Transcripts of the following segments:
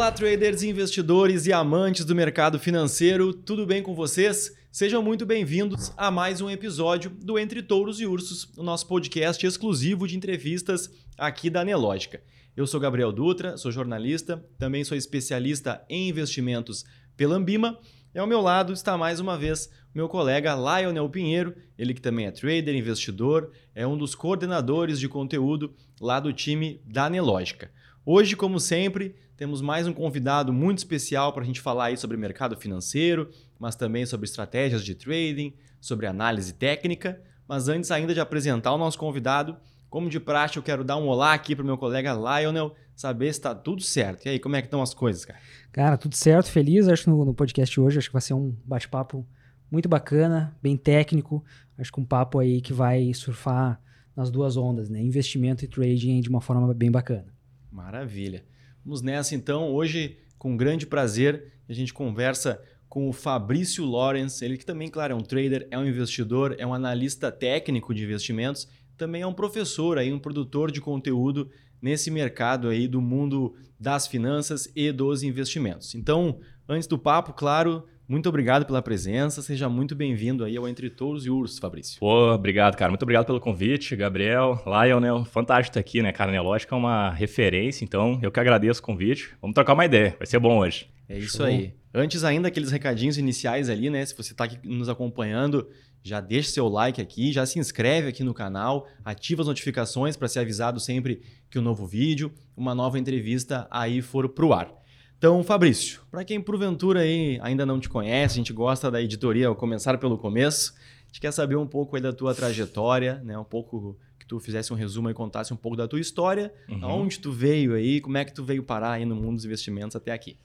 Olá, traders, investidores e amantes do mercado financeiro, tudo bem com vocês? Sejam muito bem-vindos a mais um episódio do Entre Touros e Ursos, o nosso podcast exclusivo de entrevistas aqui da Nelógica. Eu sou Gabriel Dutra, sou jornalista, também sou especialista em investimentos pela Ambima. E ao meu lado está mais uma vez meu colega Lionel Pinheiro, ele que também é trader, investidor, é um dos coordenadores de conteúdo lá do time da Nelógica. Hoje, como sempre, temos mais um convidado muito especial para a gente falar aí sobre mercado financeiro, mas também sobre estratégias de trading, sobre análise técnica. Mas antes ainda de apresentar o nosso convidado, como de praxe, eu quero dar um olá aqui para o meu colega Lionel, saber se está tudo certo. E aí, como é que estão as coisas, cara? Cara, tudo certo, feliz, acho, no, no podcast hoje. Acho que vai ser um bate-papo muito bacana, bem técnico. Acho que um papo aí que vai surfar nas duas ondas, né? Investimento e trading de uma forma bem bacana. Maravilha. Vamos nessa então. Hoje, com grande prazer, a gente conversa com o Fabrício Lawrence, ele que também, claro, é um trader, é um investidor, é um analista técnico de investimentos, também é um professor aí, um produtor de conteúdo nesse mercado aí do mundo das finanças e dos investimentos. Então, antes do papo, claro, muito obrigado pela presença, seja muito bem-vindo aí ao Entre Touros e Ursos, Fabrício. Pô, obrigado, cara. Muito obrigado pelo convite, Gabriel, Lionel. Fantástico estar aqui, né, cara? Nelógica é uma referência, então eu que agradeço o convite. Vamos trocar uma ideia, vai ser bom hoje. É isso Show. aí. Antes ainda, aqueles recadinhos iniciais ali, né? Se você está aqui nos acompanhando, já deixa seu like aqui, já se inscreve aqui no canal, ativa as notificações para ser avisado sempre que o um novo vídeo, uma nova entrevista aí for pro ar. Então, Fabrício, para quem porventura aí ainda não te conhece, a gente gosta da editoria ao começar pelo começo, a gente quer saber um pouco aí da tua trajetória, né? Um pouco que tu fizesse um resumo e contasse um pouco da tua história, uhum. aonde tu veio aí, como é que tu veio parar aí no mundo dos investimentos até aqui.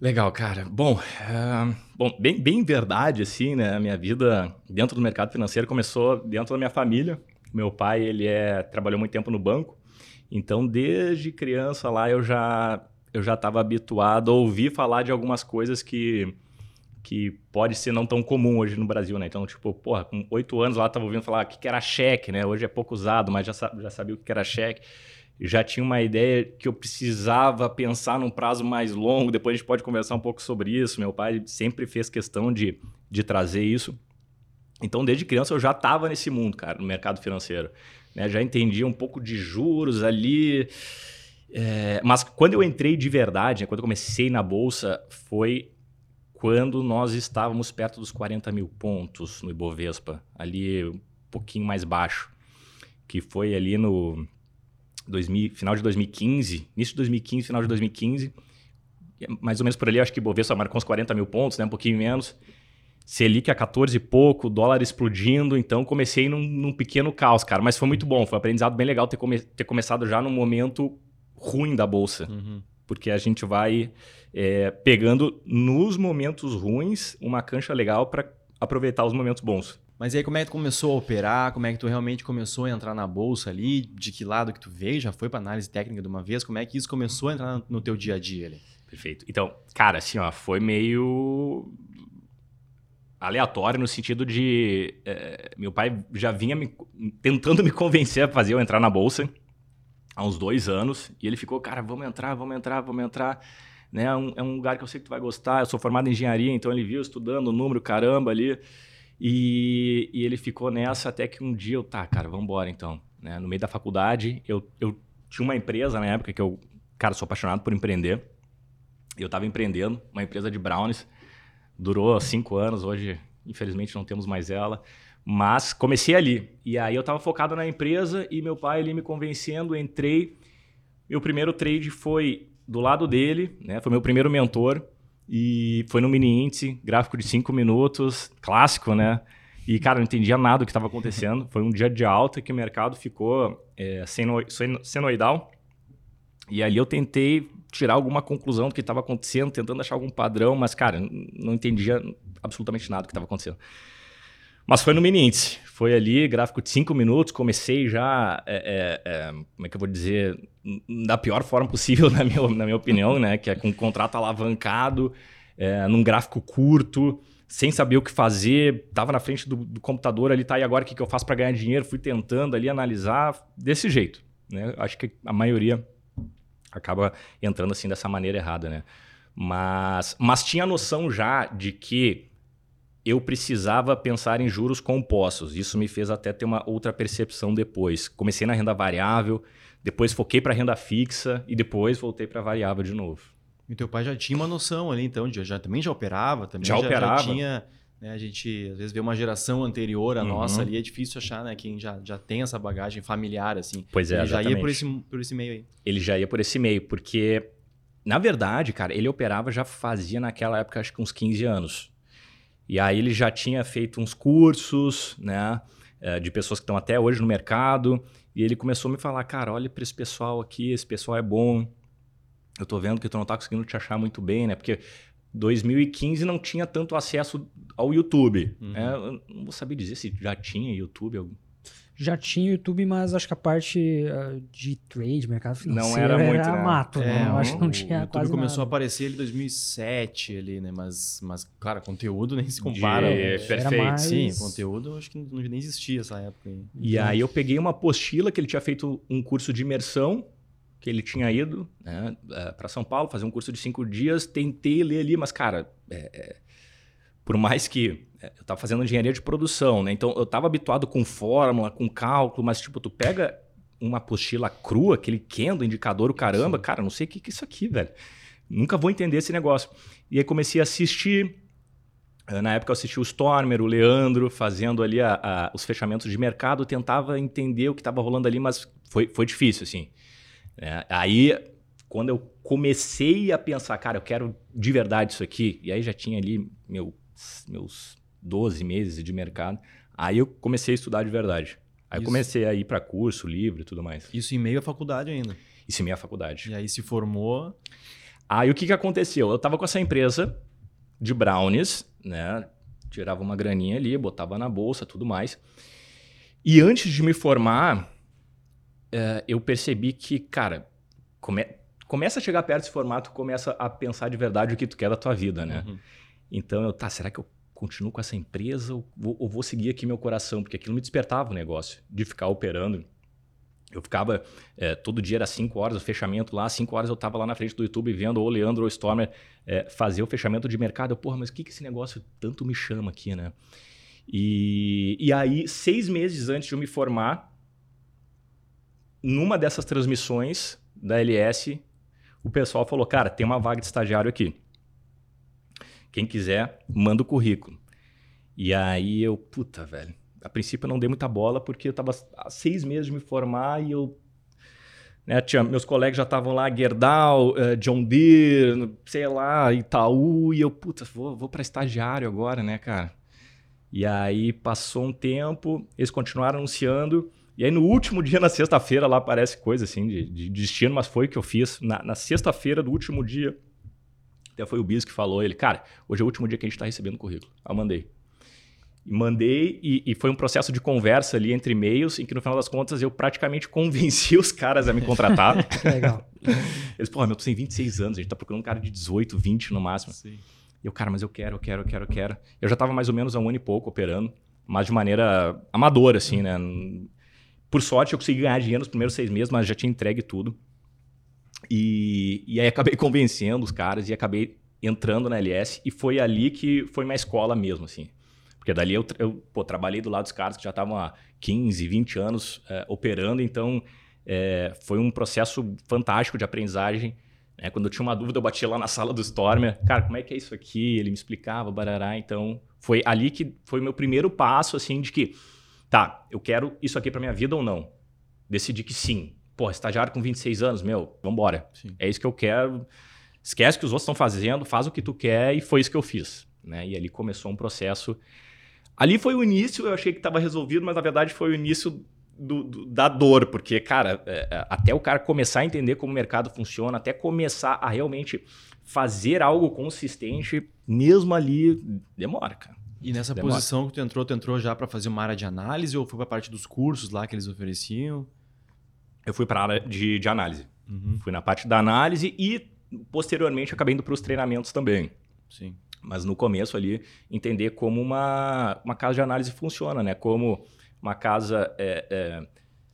Legal, cara. Bom, uh, bom bem, bem verdade, assim, né? A minha vida dentro do mercado financeiro começou dentro da minha família. Meu pai, ele é, trabalhou muito tempo no banco, então desde criança lá eu já eu já estava habituado a ouvir falar de algumas coisas que que pode ser não tão comum hoje no Brasil, né? Então, tipo, porra, com oito anos lá estava ouvindo falar o que, que era cheque, né? Hoje é pouco usado, mas já, já sabia o que era cheque. Já tinha uma ideia que eu precisava pensar num prazo mais longo. Depois a gente pode conversar um pouco sobre isso. Meu pai sempre fez questão de, de trazer isso. Então, desde criança eu já estava nesse mundo, cara, no mercado financeiro. Né? Já entendia um pouco de juros ali. É, mas quando eu entrei de verdade, né, quando eu comecei na bolsa, foi quando nós estávamos perto dos 40 mil pontos no Ibovespa, ali um pouquinho mais baixo, que foi ali no 2000, final de 2015, início de 2015, final de 2015, mais ou menos por ali, acho que o Ibovespa marcou uns 40 mil pontos, né, um pouquinho menos. Selic a 14 e pouco, dólar explodindo, então comecei num, num, pequeno caos, cara, mas foi muito bom, foi um aprendizado bem legal ter, come, ter começado já num momento ruim da bolsa. Uhum. Porque a gente vai é, pegando nos momentos ruins uma cancha legal para aproveitar os momentos bons. Mas aí como é que tu começou a operar? Como é que tu realmente começou a entrar na bolsa ali? De que lado que tu veio? Já foi para análise técnica de uma vez? Como é que isso começou a entrar no teu dia a dia ali? Perfeito. Então, cara, assim, ó, foi meio aleatório no sentido de é, meu pai já vinha me, tentando me convencer a fazer eu entrar na bolsa há uns dois anos, e ele ficou, cara, vamos entrar, vamos entrar, vamos entrar. Né? É um, é um lugar que eu sei que tu vai gostar. Eu sou formado em engenharia, então ele viu estudando o número, caramba, ali. E, e, ele ficou nessa até que um dia eu, tá, cara, vamos embora então. Né? No meio da faculdade, eu, eu tinha uma empresa na época que eu, cara, sou apaixonado por empreender. Eu estava empreendendo, uma empresa de brownies. Durou cinco anos, hoje, infelizmente, não temos mais ela. Mas comecei ali. E aí eu estava focado na empresa e meu pai ali me convencendo, entrei. Meu primeiro trade foi do lado dele, né? Foi meu primeiro mentor. E foi no mini índice, gráfico de 5 minutos, clássico, né? E, cara, não entendia nada do que estava acontecendo. Foi um dia de alta que o mercado ficou é, senoidal. E ali eu tentei tirar alguma conclusão do que estava acontecendo, tentando achar algum padrão, mas, cara, não entendia absolutamente nada do que estava acontecendo. Mas foi no mini índice. Foi ali, gráfico de 5 minutos. Comecei já, é, é, é, como é que eu vou dizer, da pior forma possível, na minha, na minha opinião, né? Que é com um contrato alavancado, é, num gráfico curto, sem saber o que fazer. Tava na frente do, do computador ali, tá? E agora o que, que eu faço para ganhar dinheiro? Fui tentando ali analisar desse jeito. Né? Acho que a maioria acaba entrando assim dessa maneira errada, né? Mas, mas tinha noção já de que eu precisava pensar em juros compostos. Isso me fez até ter uma outra percepção depois. Comecei na renda variável, depois foquei para renda fixa e depois voltei para variável de novo. E teu pai já tinha uma noção ali, então, já, já também já operava, também já, já operava. Já tinha, né, a gente às vezes vê uma geração anterior à uhum. nossa ali, é difícil achar, né, quem já, já tem essa bagagem familiar assim. Pois é, ele exatamente. já ia por esse por esse meio aí. Ele já ia por esse meio, porque na verdade, cara, ele operava já fazia naquela época acho que uns 15 anos. E aí ele já tinha feito uns cursos, né? Eh, de pessoas que estão até hoje no mercado. E ele começou a me falar, cara, olha para esse pessoal aqui, esse pessoal é bom. Eu tô vendo que tu não tá conseguindo te achar muito bem, né? Porque 2015 não tinha tanto acesso ao YouTube. Uhum. Né? Eu não vou saber dizer se já tinha YouTube já tinha YouTube, mas acho que a parte uh, de trade, mercado financeiro, não era, muito, era né? mato. É, não, acho que não tinha o YouTube quase começou nada. a aparecer em 2007 ali, né? Mas, mas cara, conteúdo nem se compara. De... É, perfeito. Mais... Sim, conteúdo acho que não, nem existia essa época. Aí. E aí eu peguei uma apostila que ele tinha feito um curso de imersão, que ele tinha ido né, eh, para São Paulo fazer um curso de cinco dias, tentei ler ali, mas cara, é, é, por mais que é, eu estava fazendo engenharia de produção, né? Então eu estava habituado com fórmula, com cálculo, mas tipo, tu pega uma apostila crua, aquele Kendo, indicador, o caramba, Sim. cara, não sei o que, que é isso aqui, velho. Nunca vou entender esse negócio. E aí comecei a assistir. Eh, na época eu assisti o Stormer, o Leandro, fazendo ali a, a, os fechamentos de mercado, tentava entender o que estava rolando ali, mas foi, foi difícil, assim. É, aí, quando eu comecei a pensar, cara, eu quero de verdade isso aqui, e aí já tinha ali meu, meus 12 meses de mercado. Aí eu comecei a estudar de verdade. Aí eu comecei a ir para curso, livro e tudo mais. Isso em meio à faculdade ainda. Isso em meio à faculdade. E aí se formou. Aí o que, que aconteceu? Eu estava com essa empresa de brownies, né? Tirava uma graninha ali, botava na bolsa, tudo mais. E antes de me formar, é, eu percebi que, cara, come... começa a chegar perto desse formato, começa a pensar de verdade o que tu quer da tua vida, né? Uhum. Então eu, tá, será que eu continuo com essa empresa ou vou, ou vou seguir aqui meu coração? Porque aquilo me despertava o negócio de ficar operando. Eu ficava, é, todo dia era 5 horas o fechamento lá, 5 horas eu estava lá na frente do YouTube vendo o Leandro ou Stormer é, fazer o fechamento de mercado. Eu, porra, mas o que, que esse negócio tanto me chama aqui, né? E, e aí, seis meses antes de eu me formar, numa dessas transmissões da LS, o pessoal falou: Cara, tem uma vaga de estagiário aqui. Quem quiser, manda o currículo. E aí eu, puta, velho. A princípio eu não dei muita bola porque eu tava há seis meses de me formar e eu. Né, tinha, meus colegas já estavam lá, Gerdau, uh, John Deere, sei lá, Itaú, e eu, puta, vou, vou para estagiário agora, né, cara? E aí passou um tempo, eles continuaram anunciando, e aí no último dia, na sexta-feira, lá aparece coisa assim de, de destino, mas foi o que eu fiz. Na, na sexta-feira do último dia, até foi o Bis que falou, ele, cara, hoje é o último dia que a gente está recebendo currículo. Eu mandei. E mandei, e, e, foi um processo de conversa ali entre e-mails, em que no final das contas eu praticamente convenci os caras a me contratar. Legal. Eles, pô, meu, tu tem 26 anos, a gente tá procurando um cara de 18, 20 no máximo. Sim. E eu, cara, mas eu quero, eu quero, eu quero, eu quero. Eu já estava mais ou menos há um ano e pouco operando, mas de maneira amadora, assim, né? Por sorte, eu consegui ganhar dinheiro nos primeiros seis meses, mas já tinha entregue tudo. E, e aí acabei convencendo os caras e acabei entrando na LS e foi ali que foi minha escola mesmo, assim. Porque dali eu, eu pô, trabalhei do lado dos caras que já estavam há 15, 20 anos é, operando, então é, foi um processo fantástico de aprendizagem. Né? Quando eu tinha uma dúvida, eu batia lá na sala do Stormer, cara, como é que é isso aqui? Ele me explicava, barará. Então foi ali que foi meu primeiro passo, assim, de que, tá, eu quero isso aqui para minha vida ou não? Decidi que sim, pô, estagiário com 26 anos, meu, vambora. Sim. É isso que eu quero. Esquece o que os outros estão fazendo, faz o que tu quer e foi isso que eu fiz. Né? E ali começou um processo. Ali foi o início, eu achei que estava resolvido, mas na verdade foi o início do, do, da dor, porque, cara, é, é, até o cara começar a entender como o mercado funciona, até começar a realmente fazer algo consistente, mesmo ali, demora, cara. E nessa demora. posição que tu entrou, tu entrou já para fazer uma área de análise ou foi para parte dos cursos lá que eles ofereciam? Eu fui para a área de, de análise. Uhum. Fui na parte da análise e, posteriormente, acabei indo para os treinamentos também. Sim. Mas no começo ali, entender como uma, uma casa de análise funciona, né? Como uma casa é, é,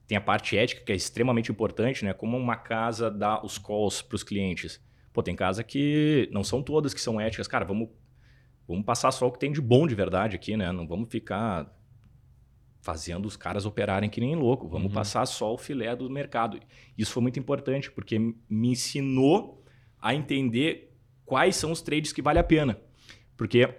tem a parte ética que é extremamente importante, né? Como uma casa dá os calls para os clientes. Pô, tem casa que não são todas que são éticas. Cara, vamos, vamos passar só o que tem de bom de verdade aqui, né? Não vamos ficar fazendo os caras operarem que nem louco. Vamos uhum. passar só o filé do mercado. Isso foi muito importante, porque me ensinou a entender quais são os trades que vale a pena. Porque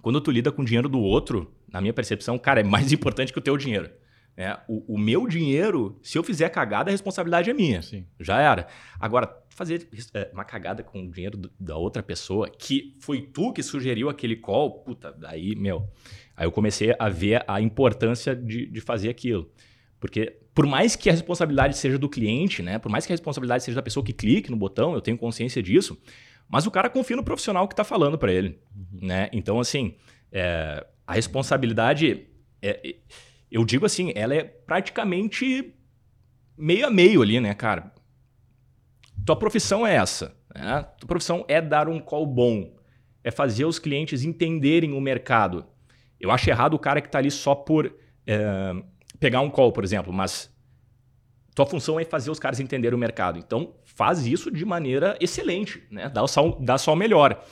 quando tu lida com o dinheiro do outro, na minha percepção, cara, é mais importante que o teu dinheiro. É, o, o, meu dinheiro, se eu fizer cagada, a responsabilidade é minha. Sim. Já era. Agora, fazer é, uma cagada com o dinheiro do, da outra pessoa, que foi tu que sugeriu aquele call, puta, aí, meu. Aí eu comecei a ver a importância de, de fazer aquilo. Porque, por mais que a responsabilidade seja do cliente, né? Por mais que a responsabilidade seja da pessoa que clique no botão, eu tenho consciência disso, mas o cara confia no profissional que está falando para ele. Uhum. Né? Então, assim, é, a responsabilidade. É, eu digo assim, ela é praticamente meio a meio ali, né, cara? Tua profissão é essa. Né? Tua profissão é dar um call bom. É fazer os clientes entenderem o mercado. Eu acho errado o cara que está ali só por é, pegar um call, por exemplo, mas tua função é fazer os caras entenderem o mercado. Então, faz isso de maneira excelente, né? Dá só, dá só o melhor.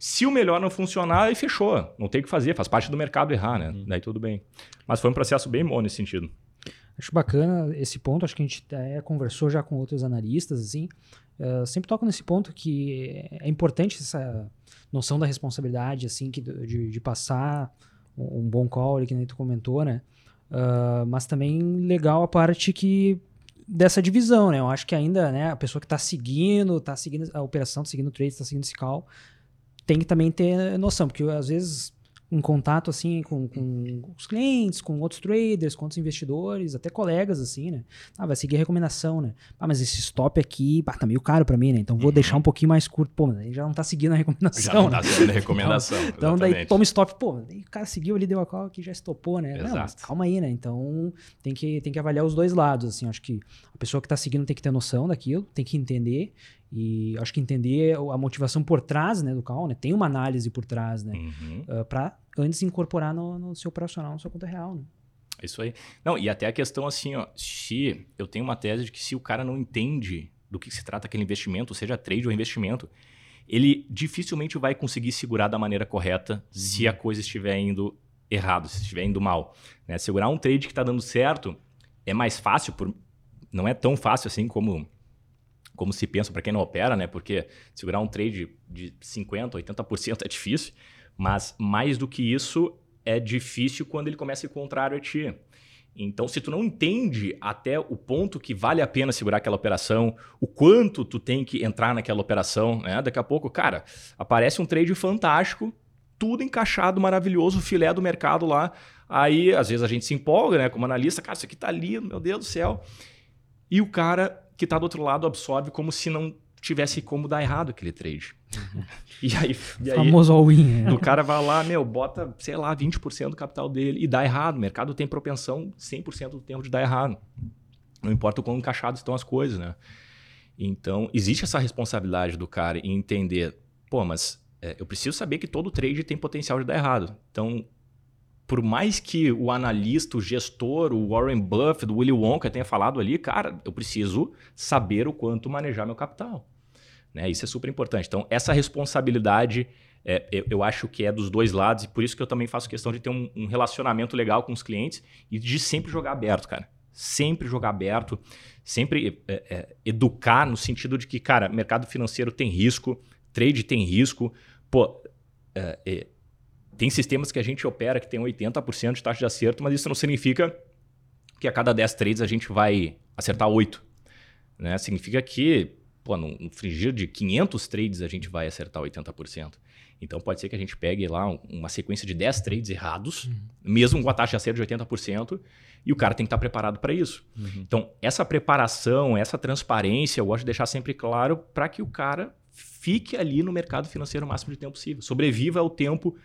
Se o melhor não funcionar, aí fechou. Não tem o que fazer, faz parte do mercado errar, né? Uhum. Daí tudo bem. Mas foi um processo bem bom nesse sentido. Acho bacana esse ponto, acho que a gente até conversou já com outros analistas, assim. Uh, sempre toco nesse ponto que é importante essa noção da responsabilidade, assim, que, de, de passar um, bom call, que nem tu comentou, né? Uh, mas também legal a parte que dessa divisão, né? Eu acho que ainda, né, a pessoa que está seguindo, está seguindo a operação, está seguindo o trade, está seguindo esse call, tem que também ter noção, porque às vezes um contato assim com, com os clientes, com outros traders, com outros investidores, até colegas assim, né? Ah, vai seguir a recomendação, né? Ah, mas esse stop aqui, tá meio caro para mim, né? Então vou uhum. deixar um pouquinho mais curto. Pô, mas aí já não tá seguindo a recomendação. Já não tá né? seguindo a recomendação. então, então daí toma stop, pô, daí o cara seguiu ali, deu a call que já estopou, né? Exato. Não, calma aí, né? Então tem que, tem que avaliar os dois lados, assim. Acho que a pessoa que tá seguindo tem que ter noção daquilo, tem que entender e acho que entender a motivação por trás né, do call, né? Tem uma análise por trás, né? Uhum. Uh, ah, para antes incorporar no, no, seu operacional, na sua conta real, né? Isso aí. Não, e até a questão assim, ó, se eu tenho uma tese de que se o cara não entende do que se trata aquele investimento, seja trade ou investimento, ele dificilmente vai conseguir segurar da maneira correta uhum. se a coisa estiver indo errado, se estiver indo mal. Né? Segurar um trade que está dando certo é mais fácil, por... não é tão fácil assim como como se pensa para quem não opera, né? Porque segurar um trade de 50%, 80% é difícil, mas mais do que isso, é difícil quando ele começa a ir contrário a ti. Então, se tu não entende até o ponto que vale a pena segurar aquela operação, o quanto tu tem que entrar naquela operação, né? Daqui a pouco, cara, aparece um trade fantástico, tudo encaixado, maravilhoso, filé do mercado lá. Aí, às vezes, a gente se empolga, né? Como analista, cara, isso aqui tá lindo, meu Deus do céu. E o cara que está do outro lado absorve como se não tivesse como dar errado aquele trade. E aí, e aí famoso all-in. É. O cara vai lá, meu, bota, sei lá, 20% do capital dele e dá errado. O mercado tem propensão 100% do tempo de dar errado. Não importa o quão encaixadas estão as coisas, né? Então, existe essa responsabilidade do cara em entender, pô, mas é, eu preciso saber que todo trade tem potencial de dar errado. Então, por mais que o analista, o gestor, o Warren Buffett, o Willy Wonka tenha falado ali, cara, eu preciso saber o quanto manejar meu capital. Né? Isso é super importante. Então, essa responsabilidade, é, eu, eu, acho que é dos dois lados, e por isso que eu também faço questão de ter um, um relacionamento legal com os clientes e de sempre jogar aberto, cara. Sempre jogar aberto, sempre é, é, educar no sentido de que, cara, mercado financeiro tem risco, trade tem risco. Pô, é, é tem sistemas que a gente opera que tem 80% de taxa de acerto, mas isso não significa que a cada 10 trades a gente vai acertar 8. Né? Significa que, pô, num frigir de 500 trades a gente vai acertar 80%. Então pode ser que a gente pegue lá uma sequência de 10 trades errados, uhum. mesmo com a taxa de acerto de 80%, e o cara tem que estar preparado para isso. Uhum. Então, essa preparação, essa transparência, eu gosto de deixar sempre claro para que o cara fique ali no mercado financeiro o máximo de tempo possível. Sobreviva ao tempo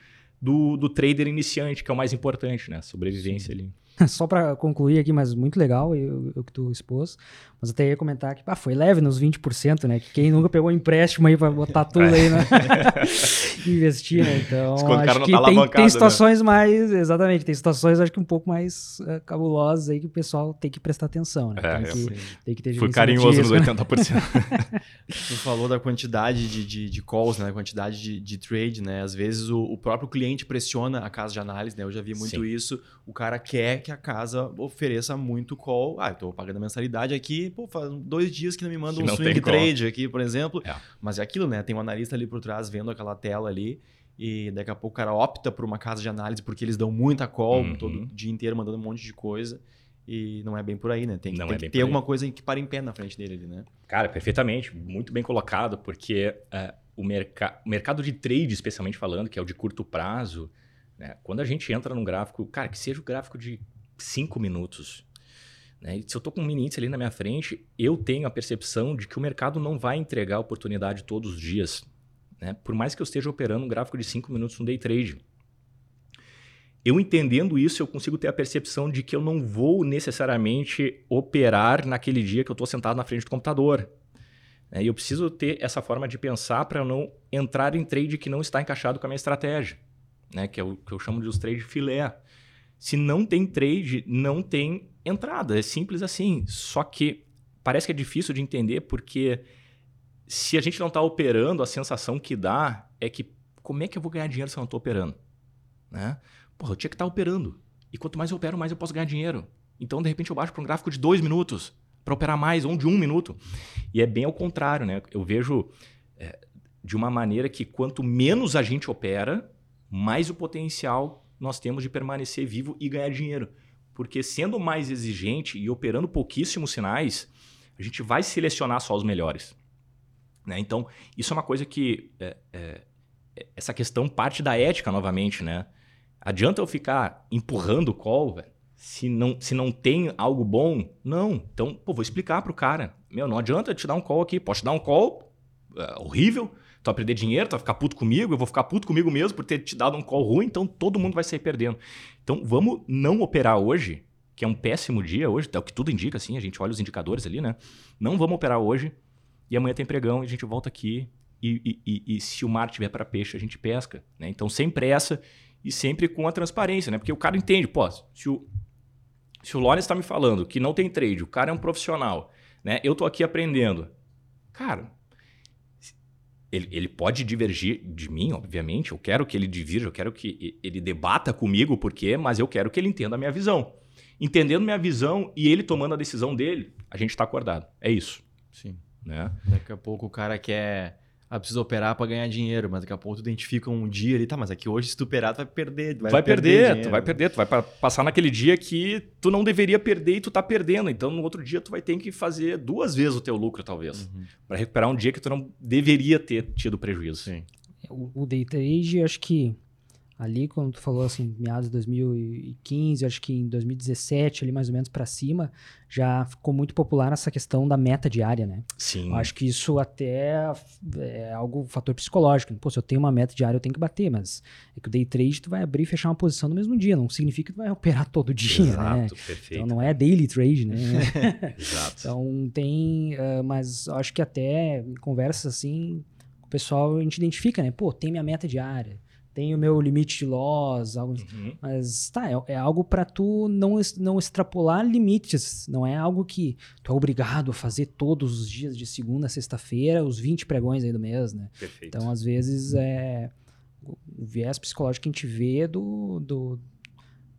do, do trader iniciante, que é o mais importante, né? Sobrevivência Sim. ali. só para concluir aqui, mas muito legal o que tu expôs. Mas até ia comentar que ah, foi leve nos 20%, né? Que quem nunca pegou empréstimo aí para botar tudo aí, né? Investir, né? Então, acho que tá tem, tem, né? situações né? mais. Exatamente, tem situações acho que um pouco mais uh, cabulosas aí que o pessoal tem que prestar atenção, né? É, tem, que, tem que ter Fui carinhoso nos 80%. tu falou da quantidade de, de, de calls, né? A quantidade de, de trade, né? Às vezes o, o, próprio cliente pressiona a casa de análise, né? Eu já vi muito Sim. isso. O cara quer que a casa ofereça muito call. Ah, eu tô pagando a mensalidade aqui, pô, faz dois dias que não me manda um swing trade aqui, por exemplo. É. Mas é aquilo, né? Tem um analista ali por trás vendo aquela tela ali. E daqui a pouco o cara opta por uma casa de análise porque eles dão muita call uhum. todo dia inteiro mandando um monte de coisa. E não é bem por aí, né? Tem, tem é que ter alguma coisa que para em pé na frente dele ali, né? Cara, perfeitamente. Muito bem colocado, porque uh, o, merc o mercado de trade, especialmente falando, que é o de curto prazo, né? quando a gente entra num gráfico, cara, que seja o um gráfico de cinco minutos, né? Se eu estou com um mini índice ali na minha frente, eu tenho a percepção de que o mercado não vai entregar oportunidade todos os dias. Né? Por mais que eu esteja operando um gráfico de 5 minutos no day trade. Eu entendendo isso, eu consigo ter a percepção de que eu não vou necessariamente operar naquele dia que eu estou sentado na frente do computador. Né? E eu preciso ter essa forma de pensar para não entrar em trade que não está encaixado com a minha estratégia, né? que é o que eu chamo de os trade filé. Se não tem trade, não tem entrada. É simples assim. Só que parece que é difícil de entender porque se a gente não está operando, a sensação que dá é que como é que eu vou ganhar dinheiro se eu não estou operando? Né? Porra, eu tinha que estar tá operando. E quanto mais eu opero, mais eu posso ganhar dinheiro. Então, de repente, eu baixo para um gráfico de dois minutos para operar mais, ou de um minuto. E é bem ao contrário, né? Eu vejo é, de uma maneira que quanto menos a gente opera, mais o potencial nós temos de permanecer vivo e ganhar dinheiro. Porque sendo mais exigente e operando pouquíssimos sinais, a gente vai selecionar só os melhores. Né? Então, isso é uma coisa que. É, é, essa questão parte da ética novamente, né? Adianta eu ficar empurrando o call, se não, se não tem algo bom? Não. Então, pô, vou explicar pro cara. Meu, não adianta te dar um call aqui. Posso te dar um call uh, horrível, tu vai perder dinheiro, tu vai ficar puto comigo, eu vou ficar puto comigo mesmo por ter te dado um call ruim, então todo mundo vai sair perdendo. Então vamos não operar hoje, que é um péssimo dia hoje, é o que tudo indica, assim, a gente olha os indicadores ali, né? Não vamos operar hoje e amanhã tem pregão e a gente volta aqui e, e, e, e se o mar tiver para peixe, a gente pesca, né? Então sem pressa e sempre com a transparência, né? Porque o cara entende, pô, se o, se o Lawrence está me falando que não tem trade, o cara é um profissional, né? Eu tô aqui aprendendo. Cara, ele, ele pode divergir de mim, obviamente. Eu quero que ele divirja, eu quero que ele debata comigo, porque, mas eu quero que ele entenda a minha visão. Entendendo minha visão e ele tomando a decisão dele, a gente está acordado. É isso. Sim. Né? Daqui a pouco o cara quer ah, preciso operar para ganhar dinheiro, mas daqui a pouco tu identifica um dia ali, tá, mas aqui hoje se tu operar, tu vai perder. Vai, vai perder, perder tu vai perder, tu vai passar naquele dia que tu não deveria perder e tu tá perdendo. Então no outro dia tu vai ter que fazer duas vezes o teu lucro, talvez, uhum. para recuperar um dia que tu não deveria ter tido prejuízo. Sim. O, o day trade, acho que ali, quando tu falou assim, meados de 2015, acho que em 2017, ali mais ou menos para cima, já ficou muito popular essa questão da meta diária, né? Sim. Eu acho que isso até é algo, fator psicológico. Pô, se eu tenho uma meta diária, eu tenho que bater, mas é que o day trade tu vai abrir e fechar uma posição no mesmo dia, não significa que tu vai operar todo dia, Exato, né? perfeito. Então não é daily trade, né? Exato. Então tem, uh, mas acho que até em conversas assim, o pessoal a gente identifica, né? Pô, tem minha meta diária tenho o meu limite de loss, algo, uhum. mas tá, é, é algo para tu não, não extrapolar limites, não é algo que tu é obrigado a fazer todos os dias de segunda a sexta-feira, os 20 pregões aí do mês, né? Perfeito. Então, às vezes, é o viés psicológico que a gente vê do, do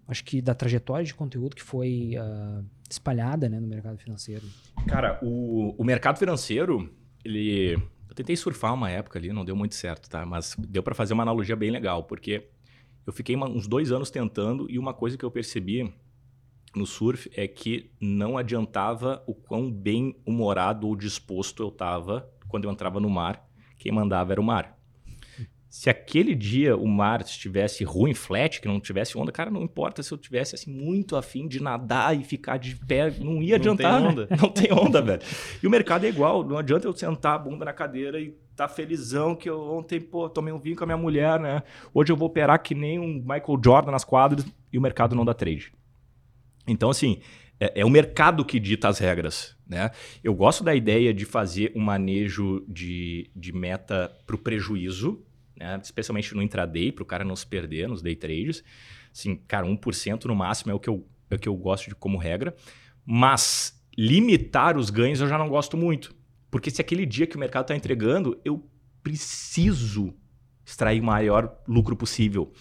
acho que da trajetória de conteúdo que foi uh, espalhada né, no mercado financeiro. Cara, o, o mercado financeiro, ele tentei surfar uma época ali, não deu muito certo, tá? Mas deu para fazer uma analogia bem legal, porque eu fiquei uma, uns dois anos tentando e uma coisa que eu percebi no surf é que não adiantava o quão bem humorado ou disposto eu estava quando eu entrava no mar. Quem mandava era o mar. Se aquele dia o mar estivesse ruim, flat, que não tivesse onda, cara, não importa se eu tivesse assim muito afim de nadar e ficar de pé, não ia adiantar. Não tem onda. Né? Não tem onda, velho. E o mercado é igual, não adianta eu sentar a bunda na cadeira e tá felizão que eu ontem, pô, tomei um vinho com a minha mulher, né? Hoje eu vou operar que nem um Michael Jordan nas quadras e o mercado não dá trade. Então, assim, é, é, o mercado que dita as regras. Né? Eu gosto da ideia de fazer um manejo de, de meta para o prejuízo, né? especialmente no intraday, para o cara não se perder nos day trades. Assim, cara, 1% no máximo é o, que eu, é o que eu gosto de como regra. Mas limitar os ganhos eu já não gosto muito. Porque se aquele dia que o mercado está entregando, eu preciso extrair o maior lucro possível.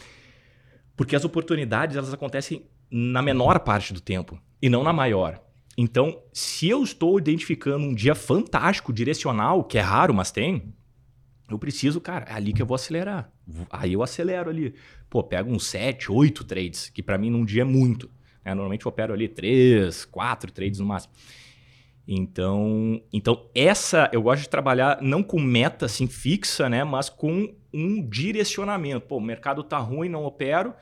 Porque as oportunidades elas acontecem na menor parte do tempo e não na maior. Então, se eu estou identificando um dia fantástico, direcional, que é raro, mas tem, eu preciso, cara, é ali que eu vou acelerar. Aí eu acelero ali. Pô, pego uns 7, 8 trades, que para mim num dia é muito. Né? Normalmente eu opero ali 3, 4 trades no máximo. Então, então essa eu gosto de trabalhar não com meta assim fixa, né, mas com um direcionamento. Pô, o mercado tá ruim, não opero.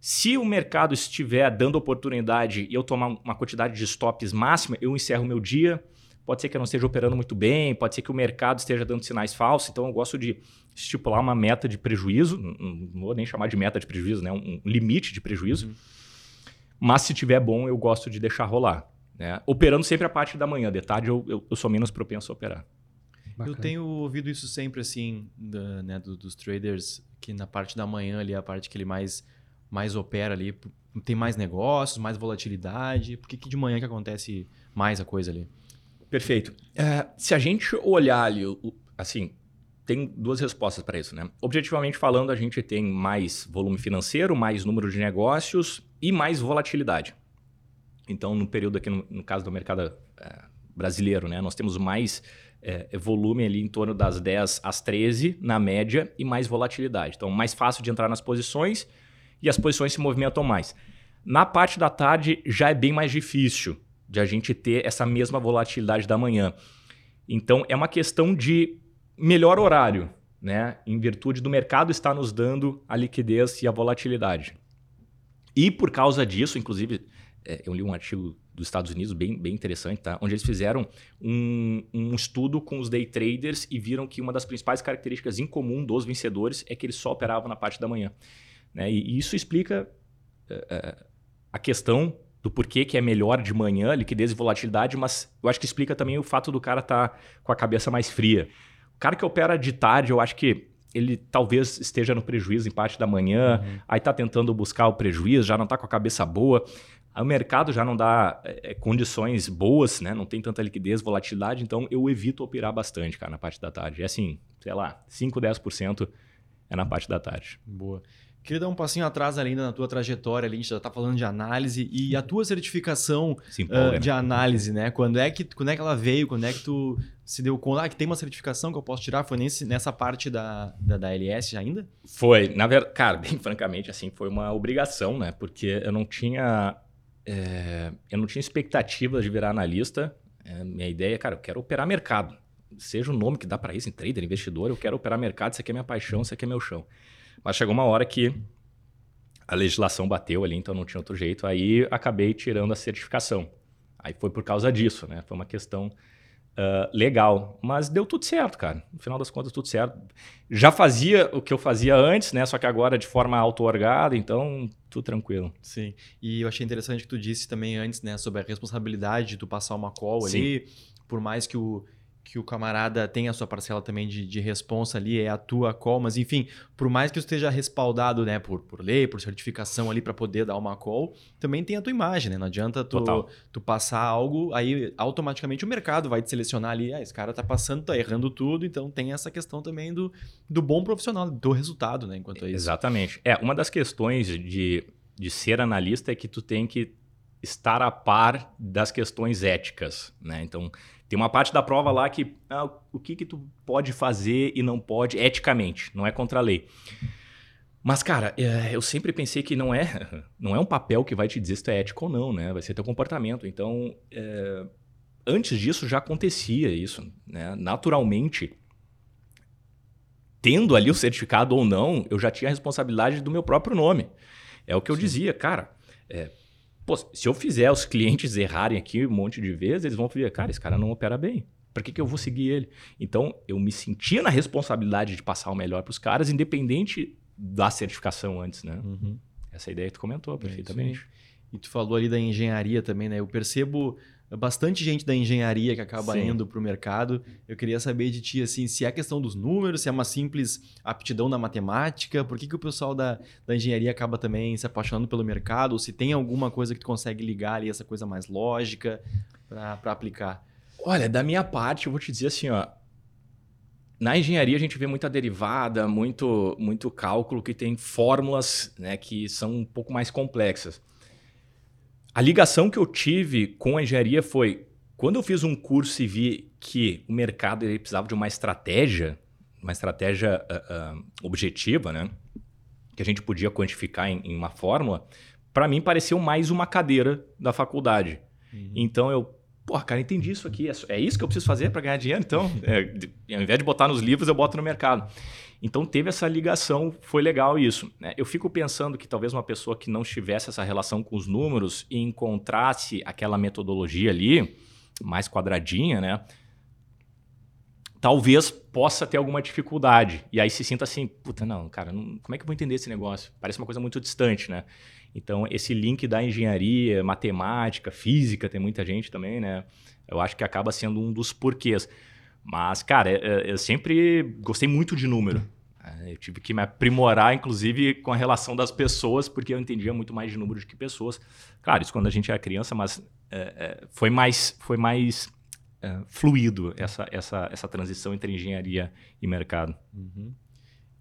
Se o mercado estiver dando oportunidade e eu tomar uma quantidade de stops máxima, eu encerro meu dia. Pode ser que eu não esteja operando muito bem, pode ser que o mercado esteja dando sinais falsos. Então, eu gosto de estipular uma meta de prejuízo, não vou nem chamar de meta de prejuízo, né? um limite de prejuízo. Uhum. Mas se tiver bom, eu gosto de deixar rolar. Né? Operando sempre a parte da manhã, de tarde eu, eu, eu sou menos propenso a operar. Bacana. Eu tenho ouvido isso sempre assim, da, né, do, dos traders, que na parte da manhã ali é a parte que ele mais mais opera ali? Tem mais negócios, mais volatilidade? Por que, que de manhã que acontece mais a coisa ali? Perfeito. É, se a gente olhar ali, assim, tem duas respostas para isso, né? Objetivamente falando, a gente tem mais volume financeiro, mais número de negócios e mais volatilidade. Então, no período aqui, no, no caso do mercado é, brasileiro, né? Nós temos mais é, volume ali em torno das 10 às 13, na média, e mais volatilidade. Então, mais fácil de entrar nas posições e as posições se movimentam mais. Na parte da tarde já é bem mais difícil de a gente ter essa mesma volatilidade da manhã. Então é uma questão de melhor horário, né? Em virtude do mercado estar nos dando a liquidez e a volatilidade. E por causa disso, inclusive, é, eu li um artigo dos Estados Unidos bem, bem interessante, tá? onde eles fizeram um, um estudo com os day traders e viram que uma das principais características em comum dos vencedores é que eles só operavam na parte da manhã. Né? E, isso explica uh, a questão do porquê que é melhor de manhã, liquidez e volatilidade, mas eu acho que explica também o fato do cara estar tá com a cabeça mais fria. O cara que opera de tarde, eu acho que ele talvez esteja no prejuízo em parte da manhã, uhum. aí está tentando buscar o prejuízo, já não está com a cabeça boa. o mercado já não dá é, condições boas, né? não tem tanta liquidez, volatilidade, então eu evito operar bastante, cara, na parte da tarde. É assim, sei lá, 5, 10% é na parte da tarde. Boa. Queria dar um passinho atrás ainda na tua trajetória, ali, a gente já está falando de análise e a tua certificação uh, de análise, né? Quando é, que, quando é que ela veio? Quando é que tu se deu conta ah, que tem uma certificação que eu posso tirar? Foi nesse, nessa parte da, da, da LS ainda? Foi. Na verdade, cara, bem francamente, assim, foi uma obrigação, né? Porque eu não tinha... É, eu não tinha expectativa de virar analista. É, minha ideia, cara, eu quero operar mercado. Seja o nome que dá para isso, em trader, investidor, eu quero operar mercado, isso aqui é minha paixão, isso aqui é meu chão. Mas chegou uma hora que a legislação bateu ali, então não tinha outro jeito. Aí acabei tirando a certificação. Aí foi por causa disso, né? Foi uma questão uh, legal. Mas deu tudo certo, cara. No final das contas, tudo certo. Já fazia o que eu fazia antes, né? Só que agora de forma auto-orgada, então tudo tranquilo. Sim. E eu achei interessante que tu disse também antes, né? Sobre a responsabilidade de tu passar uma call Sim. ali. Por mais que o que o camarada tem a sua parcela também de, de responsa ali, é a tua call, mas enfim, por mais que esteja respaldado né, por, por lei, por certificação ali para poder dar uma call, também tem a tua imagem, né? Não adianta tu, tu passar algo, aí automaticamente o mercado vai te selecionar ali, ah, esse cara tá passando, tá errando tudo, então tem essa questão também do, do bom profissional, do resultado, né? Enquanto é isso. Exatamente. É, uma das questões de, de ser analista é que tu tem que estar a par das questões éticas, né? Então, tem uma parte da prova lá que ah, o que que tu pode fazer e não pode eticamente, não é contra a lei. Mas, cara, é, eu sempre pensei que não é, não é um papel que vai te dizer se tu é ético ou não, né? Vai ser teu comportamento. Então, é, antes disso já acontecia isso, né? Naturalmente, tendo ali o certificado ou não, eu já tinha a responsabilidade do meu próprio nome. É o que eu Sim. dizia, cara. É, Pô, se eu fizer os clientes errarem aqui um monte de vezes, eles vão ver, cara, esse cara não opera bem. Para que, que eu vou seguir ele? Então, eu me sentia na responsabilidade de passar o melhor para os caras, independente da certificação antes, né? Uhum. Essa ideia que tu comentou perfeitamente. É E tu falou ali da engenharia também, né? Eu percebo bastante gente da engenharia que acaba Sim. indo para o mercado. Eu queria saber de ti, assim, se é questão dos números, se é uma simples aptidão da matemática, por que, que o pessoal da, da engenharia acaba também se apaixonando pelo mercado, ou se tem alguma coisa que tu consegue ligar ali, essa coisa mais lógica para aplicar? Olha, da minha parte, eu vou te dizer assim, ó, na engenharia a gente vê muita derivada, muito, muito cálculo que tem fórmulas né, que são um pouco mais complexas. A ligação que eu tive com a engenharia foi quando eu fiz um curso e vi que o mercado ele precisava de uma estratégia, uma estratégia uh, uh, objetiva, né? Que a gente podia quantificar em, em uma fórmula, para mim pareceu mais uma cadeira da faculdade. Uhum. Então eu, pô, cara, entendi isso aqui. É, é isso que eu preciso fazer para ganhar dinheiro? Então, é, ao invés de botar nos livros, eu boto no mercado. Então teve essa ligação, foi legal isso. Né? Eu fico pensando que talvez uma pessoa que não tivesse essa relação com os números e encontrasse aquela metodologia ali, mais quadradinha, né? Talvez possa ter alguma dificuldade. E aí se sinta assim, puta, não, cara, não, como é que eu vou entender esse negócio? Parece uma coisa muito distante, né? Então, esse link da engenharia, matemática, física, tem muita gente também, né? Eu acho que acaba sendo um dos porquês. Mas, cara, eu, sempre gostei muito de número. É, eu tive que me aprimorar, inclusive, com a relação das pessoas, porque eu entendia muito mais de número do que pessoas. Claro, isso quando a gente era criança, mas é, é, foi mais, foi mais é, fluido essa, essa, essa transição entre engenharia e mercado. Uhum.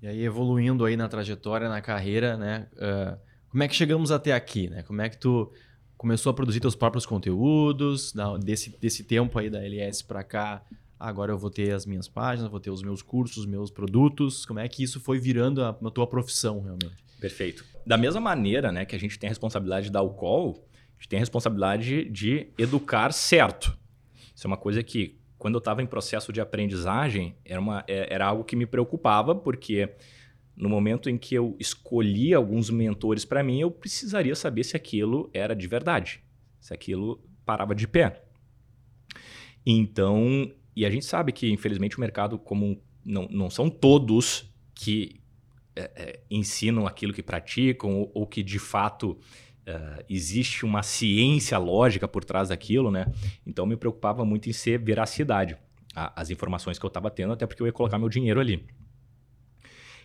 E aí, evoluindo aí na trajetória, na carreira, né? Uh, como é que chegamos até aqui, né? Como é que tu começou a produzir teus próprios conteúdos, desse, desse tempo aí da LS para cá, agora eu vou ter as minhas páginas, vou ter os meus cursos, os meus produtos. Como é que isso foi virando a, a tua profissão realmente? Perfeito. Da mesma maneira né, que a gente tem a responsabilidade de dar o call, a gente tem a responsabilidade de educar certo. Isso é uma coisa que, quando eu estava em processo de aprendizagem, era, uma, é, era algo que me preocupava, porque no momento em que eu escolhi alguns mentores para mim, eu precisaria saber se aquilo era de verdade, se aquilo parava de pé. Então, e a gente sabe que, infelizmente, o mercado comum não, não são todos que é, é, ensinam aquilo que praticam ou, ou que, de fato, é, existe uma ciência lógica por trás daquilo, né? Então, me preocupava muito em ser veracidade a, as informações que eu estava tendo, até porque eu ia colocar meu dinheiro ali.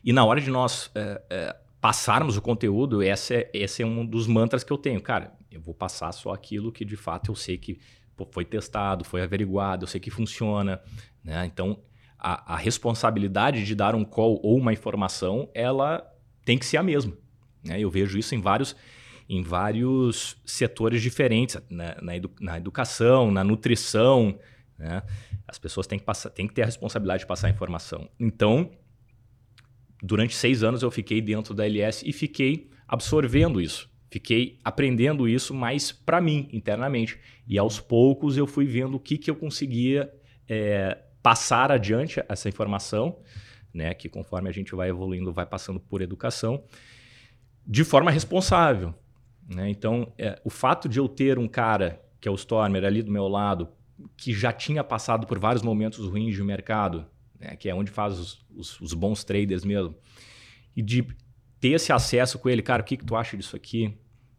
E na hora de nós é, é, passarmos o conteúdo, esse é, esse é um dos mantras que eu tenho. Cara, eu vou passar só aquilo que, de fato, eu sei que foi testado, foi averiguado, eu sei que funciona. Né? Então, a, a, responsabilidade de dar um call ou uma informação, ela tem que ser a mesma. Né? Eu vejo isso em vários, em vários setores diferentes, né? na, edu, na, educação, na nutrição. Né? As pessoas têm que, passar, têm que ter a responsabilidade de passar a informação. Então, durante seis anos eu fiquei dentro da LS e fiquei absorvendo isso. Fiquei aprendendo isso mais para mim, internamente. E aos poucos eu fui vendo o que, que eu conseguia é, passar adiante essa informação, né? Que conforme a gente vai evoluindo, vai passando por educação, de forma responsável. Né? Então, é, o fato de eu ter um cara, que é o Stormer, ali do meu lado, que já tinha passado por vários momentos ruins de mercado, né? que é onde faz os, os, os bons traders mesmo, e de ter esse acesso com ele, cara, o que, que tu acha disso aqui?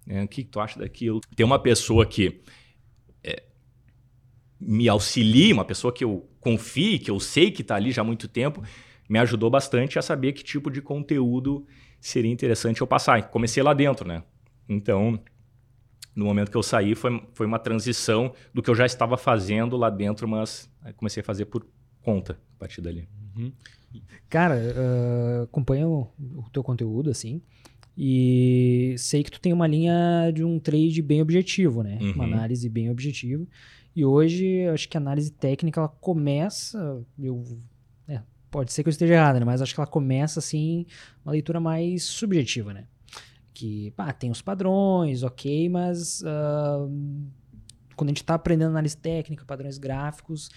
Né? O que, que tu acha daquilo? Tem uma pessoa que é, me auxilia, uma pessoa que eu confie, que eu sei que está ali já há muito tempo, me ajudou bastante a saber que tipo de conteúdo seria interessante eu passar. Comecei lá dentro, né? Então, no momento que eu saí, foi, foi uma transição do que eu já estava fazendo lá dentro, mas comecei a fazer por conta a partir dali. Uhum. Cara, uh, acompanho o teu conteúdo, assim. E sei que tu tem uma linha de um trade bem objetivo, né? Uhum. Uma análise bem objetiva. E hoje, acho que a análise técnica, ela começa... Eu, é, pode ser que eu esteja errado, né? Mas acho que ela começa, assim, uma leitura mais subjetiva, né? Que, pá, tem os padrões, ok, mas... Uh, quando a gente está aprendendo análise técnica, padrões gráficos,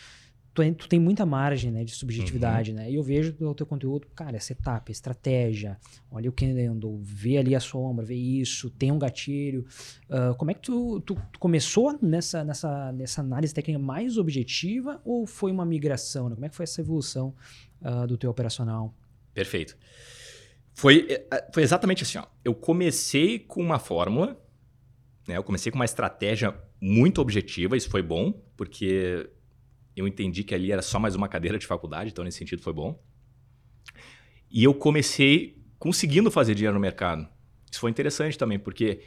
tu, tu, tem muita margem né, de subjetividade, uhum. né? E eu vejo o teu conteúdo, cara, é setup, estratégia, olha o candle, vê ali a sombra, vê isso, tem um gatilho. Uh, como é que tu, tu, tu, começou nessa, nessa, nessa análise técnica mais objetiva ou foi uma migração? Né? Como é que foi essa evolução uh, do teu operacional? Perfeito. Foi, é, é, foi exatamente assim, ó. Eu comecei com uma fórmula, Né? Eu comecei com uma estratégia muito objetiva, isso foi bom, porque eu entendi que ali era só mais uma cadeira de faculdade, então nesse sentido foi bom. E eu comecei conseguindo fazer dinheiro no mercado. Isso foi interessante também, porque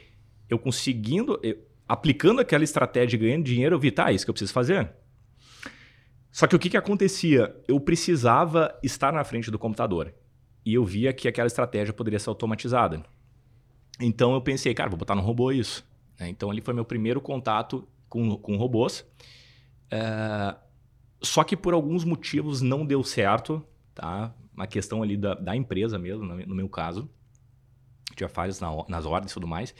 eu conseguindo, eu, aplicando aquela estratégia e ganhando dinheiro, eu vi, tá, é isso que eu preciso fazer. Só que o que, que acontecia? Eu precisava estar na frente do computador. E eu via que aquela estratégia poderia ser automatizada. Então eu pensei, cara, vou botar no robô isso. Né? Então ali foi meu primeiro contato com, com robôs. É... Só que por alguns motivos não deu certo, tá? Uma questão ali da, da empresa mesmo, no meu caso. Tinha falhas na, nas ordens e tudo mais.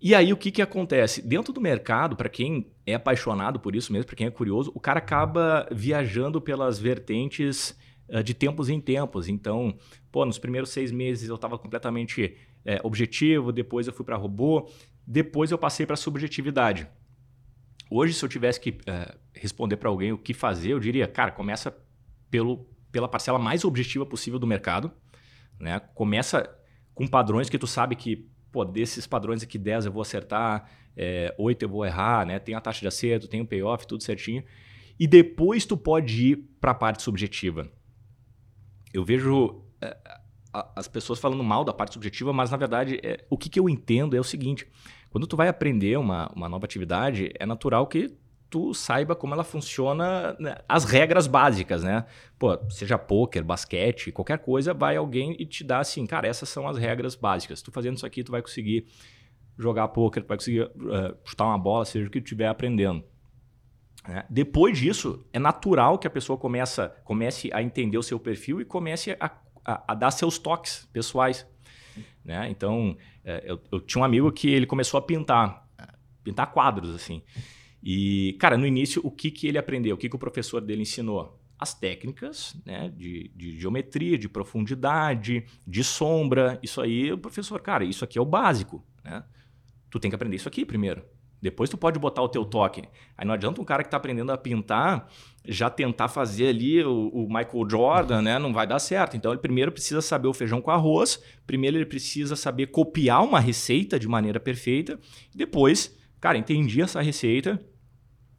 E aí o que, que acontece? Dentro do mercado, para quem é apaixonado por isso mesmo, para quem é curioso, o cara acaba viajando pelas vertentes uh, de tempos em tempos. Então, pô, nos primeiros seis meses eu estava completamente é, objetivo, depois eu fui para robô, depois eu passei para subjetividade. Hoje, se eu tivesse que uh, responder para alguém o que fazer, eu diria, cara, começa pelo, pela parcela mais objetiva possível do mercado. Né? Começa com padrões que tu sabe que, pô, desses padrões aqui, 10 eu vou acertar, é, 8 eu vou errar, né? Tem a taxa de acerto, tem o payoff, tudo certinho. E depois tu pode ir para a parte subjetiva. Eu vejo é, as pessoas falando mal da parte subjetiva, mas na verdade é, o que, que eu entendo é o seguinte: quando tu vai aprender uma, uma nova atividade, é natural que tu saiba como ela funciona, né? as regras básicas, né? Pô, seja poker, basquete, qualquer coisa, vai alguém e te dá assim, cara, essas são as regras básicas. Tu fazendo isso aqui, tu vai conseguir jogar poker, tu vai conseguir uh, chutar uma bola, seja o que tu estiver aprendendo. É. Depois disso, é natural que a pessoa começa, comece a entender o seu perfil e comece a a, a dar seus toques pessoais. Né? Então, eu, eu, tinha um amigo que ele começou a pintar, pintar quadros, assim. E, cara, no início, o que, que ele aprendeu? O que, que o professor dele ensinou? As técnicas né, de, de geometria, de profundidade, de sombra. Isso aí, o professor, cara, isso aqui é o básico. Né? Tu tem que aprender isso aqui primeiro. Depois tu pode botar o teu toque. Aí não adianta um cara que está aprendendo a pintar já tentar fazer ali o, o, Michael Jordan, né? Não vai dar certo. Então ele primeiro precisa saber o feijão com arroz, primeiro ele precisa saber copiar uma receita de maneira perfeita, depois, cara, entendi essa receita,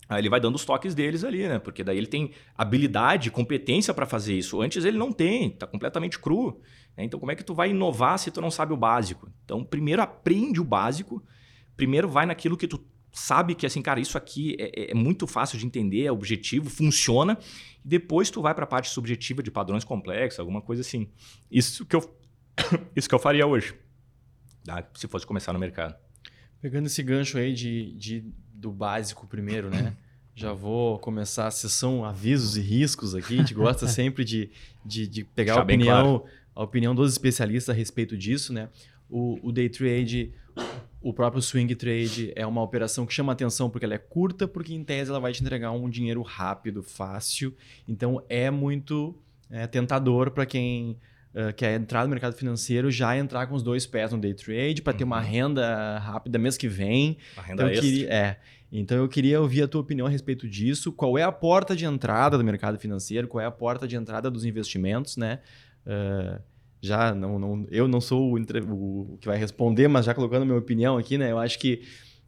Aí ele vai dando os toques deles ali, né? Porque daí ele tem habilidade, competência para fazer isso. Antes ele não tem, tá completamente cru. Né? Então como é que tu vai inovar se tu não sabe o básico? Então primeiro aprende o básico, primeiro vai naquilo que tu sabe que assim, cara, isso aqui é, é, é, muito fácil de entender, é objetivo, funciona. E depois tu vai para a parte subjetiva de padrões complexos, alguma coisa assim. Isso que eu, isso que eu faria hoje, tá? se fosse começar no mercado. Pegando esse gancho aí de, de do básico primeiro, né? Já vou começar a sessão avisos e riscos aqui. A gente gosta sempre de, de, de pegar a opinião, claro. a opinião dos especialistas a respeito disso, né? O, o day trade o próprio swing trade é uma operação que chama atenção porque ela é curta, porque em tese ela vai te entregar um dinheiro rápido, fácil. Então é muito é, tentador para quem uh, quer entrar no mercado financeiro já entrar com os dois pés no day trade para uhum. ter uma uhum. renda rápida mês que vem. Uma renda então, extra. Queria, é, então eu queria ouvir a tua opinião a respeito disso. Qual é a porta de entrada do mercado financeiro? Qual é a porta de entrada dos investimentos, né? Uh, já não, não eu não sou o, o, que vai responder, mas já colocando minha opinião aqui, né? Eu acho que,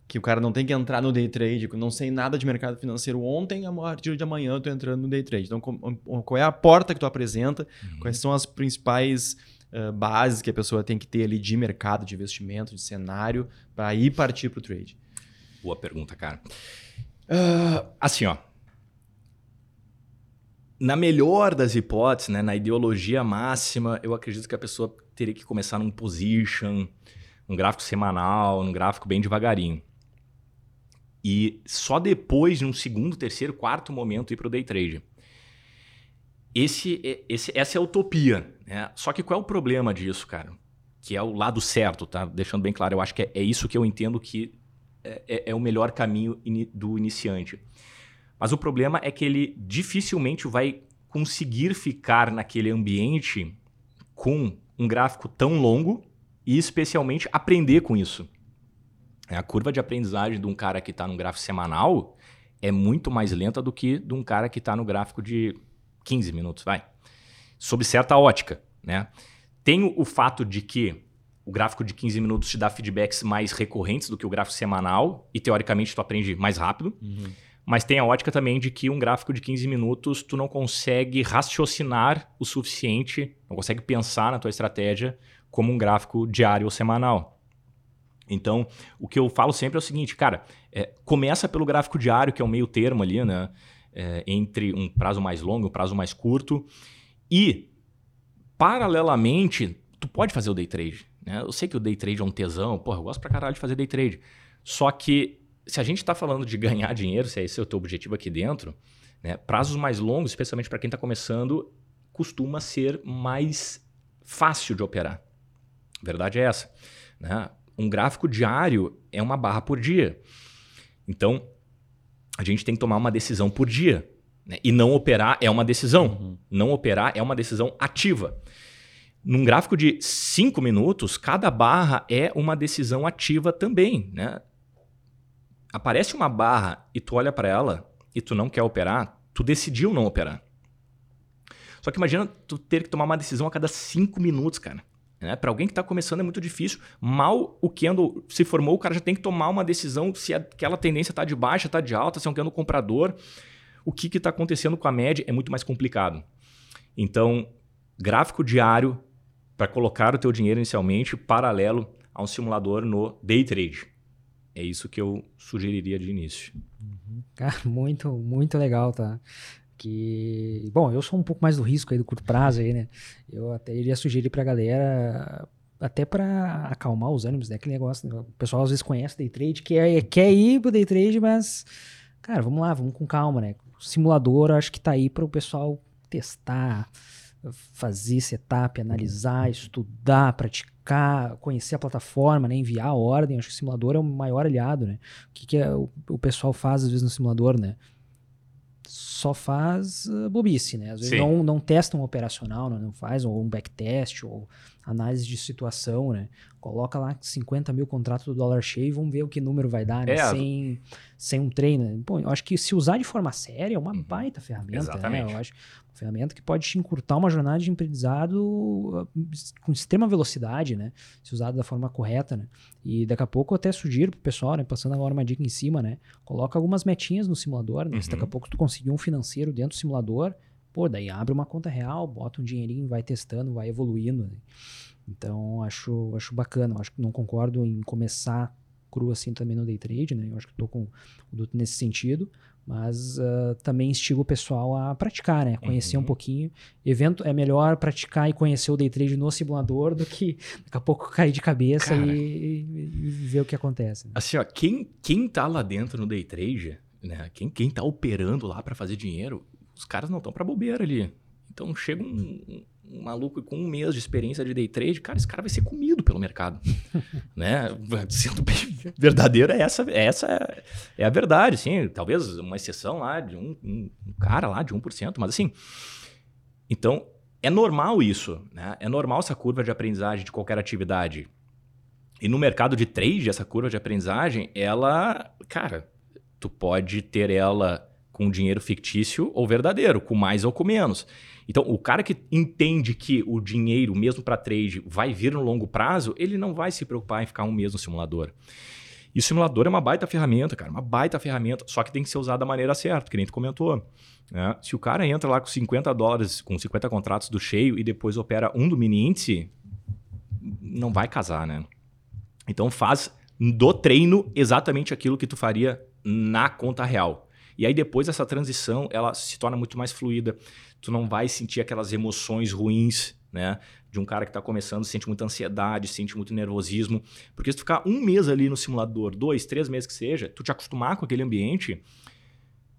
que o cara não tem que entrar no day trade. Não sei nada de mercado financeiro ontem, a partir de amanhã eu estou entrando no day trade. Então, qual é a porta que tu apresenta? Uhum. Quais são as principais uh, bases que a pessoa tem que ter ali de mercado, de investimento, de cenário, para ir partir para o trade? Boa pergunta, cara. Uh, assim, ó na melhor das hipóteses, né, na ideologia máxima, eu acredito que a pessoa teria que começar num position, um gráfico semanal, um gráfico bem devagarinho. E só depois, de um segundo, terceiro, quarto momento, ir para o day trade. Esse, esse, essa é a utopia. Né? Só que qual é o problema disso, cara? Que é o lado certo, tá? Deixando bem claro, eu acho que é, é isso que eu entendo que é, é, é o melhor caminho do iniciante. Mas o problema é que ele dificilmente vai conseguir ficar naquele ambiente com um gráfico tão longo e especialmente aprender com isso. A curva de aprendizagem de um cara que está no gráfico semanal é muito mais lenta do que de um cara que está no gráfico de 15 minutos, vai. Sob certa ótica, né? Tem o fato de que o gráfico de 15 minutos te dá feedbacks mais recorrentes do que o gráfico semanal, e teoricamente tu aprende mais rápido. Uhum. Mas tem a ótica também de que um gráfico de 15 minutos tu não consegue raciocinar o suficiente, não consegue pensar na tua estratégia como um gráfico diário ou semanal. Então, o que eu falo sempre é o seguinte, cara, é, começa pelo gráfico diário, que é o meio termo ali, né? É, entre um prazo mais longo e um prazo mais curto. E, paralelamente, tu pode fazer o day trade. Né? Eu sei que o day trade é um tesão, porra, eu gosto pra caralho de fazer day trade. Só que se a gente está falando de ganhar dinheiro, se é esse o teu objetivo aqui dentro, né, prazos mais longos, especialmente para quem está começando, costuma ser mais fácil de operar. A verdade é essa. Né? Um gráfico diário é uma barra por dia. Então, a gente tem que tomar uma decisão por dia. Né? E não operar é uma decisão. Uhum. Não operar é uma decisão ativa. Num gráfico de 5 minutos, cada barra é uma decisão ativa também. Né? Aparece uma barra e tu olha para ela e tu não quer operar, tu decidiu não operar. Só que imagina tu ter que tomar uma decisão a cada 5 minutos, cara. Né? Para alguém que está começando é muito difícil. Mal o candle se formou, o cara já tem que tomar uma decisão se aquela tendência está de baixa, está de alta, se é um candle comprador. O que está acontecendo com a média é muito mais complicado. Então, gráfico diário para colocar o teu dinheiro inicialmente paralelo a um simulador no day trade. É isso que eu sugeriria de início. Uhum. Cara, muito, muito legal, tá? Que, bom, eu sou um pouco mais do risco aí do curto prazo aí, né? Eu até iria sugerir pra galera até para acalmar os ânimos, né? Aquele negócio, né? o pessoal às vezes conhece day trade, quer, quer ir pro day trade, mas, cara, vamos lá, vamos com calma, né? O simulador acho que tá aí para o pessoal testar, fazer setup, analisar, estudar, praticar, conhecer a plataforma, né, enviar a ordem. Acho que o simulador é o maior aliado, né? O que, que é, o, o pessoal faz às vezes no simulador, né? Só faz uh, bobice, né? Às vezes não, não testa um operacional, não, não faz ou um backtest ou análise de situação, né? Coloca lá 50 mil contratos do dólar cheio e vamos ver o que número vai dar, né? É, sem, sem um treino. Né? Bom, eu acho que se usar de forma séria é uma uhum. baita ferramenta, Exatamente. né? Eu acho ferramenta que pode te encurtar uma jornada de aprendizado uh, com extrema velocidade, né? Se usada da forma correta, né? E daqui a pouco eu até sugiro pro pessoal, né? Passando agora uma dica em cima, né? Coloca algumas metinhas no simulador, né? Uhum. Se daqui a uhum. pouco tu conseguir um financeiro dentro do simulador, pô, daí abre uma conta real, bota um dinheirinho, vai testando, vai evoluindo. Né? Então, acho, acho bacana. Acho que não concordo em começar cru assim também no day trade, né? Eu acho que estou com o Duto nesse sentido, mas uh, também instigo o pessoal a praticar, né? Conhecer uhum. um pouquinho. Evento é melhor praticar e conhecer o day trade no simulador do que daqui a pouco cair de cabeça Cara, e, e, ver o que acontece. Né? Assim, ó, quem quem tá lá dentro no day trade, né? Quem quem tá operando lá para fazer dinheiro, os caras não estão para bobeira ali. Então chega um, um, maluco com um mês de experiência de day trade, cara, esse cara vai ser comido pelo mercado. né? Sendo bem verdadeiro, é essa, é essa é a verdade, sim. Talvez uma exceção lá de um, um, um cara lá de 1%, mas assim. Então, é normal isso, né? É normal essa curva de aprendizagem de qualquer atividade. E no mercado de trade, essa curva de aprendizagem, ela, cara, tu pode ter ela com dinheiro fictício ou verdadeiro, com mais ou com menos. Então, o cara que entende que o dinheiro, mesmo para trade, vai vir no longo prazo, ele não vai se preocupar em ficar um mês no simulador. E o simulador é uma baita ferramenta, cara, uma baita ferramenta, só que tem que ser usada da maneira certa, que nem tu comentou. Né? Se o cara entra lá com 50 dólares, com 50 contratos do cheio e depois opera um do mini índice, não vai casar, né? Então faz do treino exatamente aquilo que tu faria na conta real. E aí depois essa transição, ela se torna muito mais fluida. Tu não vai sentir aquelas emoções ruins, né? De um cara que está começando, sente muita ansiedade, sente muito nervosismo. Porque se tu ficar um mês ali no simulador, dois, três meses que seja, tu te acostumar com aquele ambiente,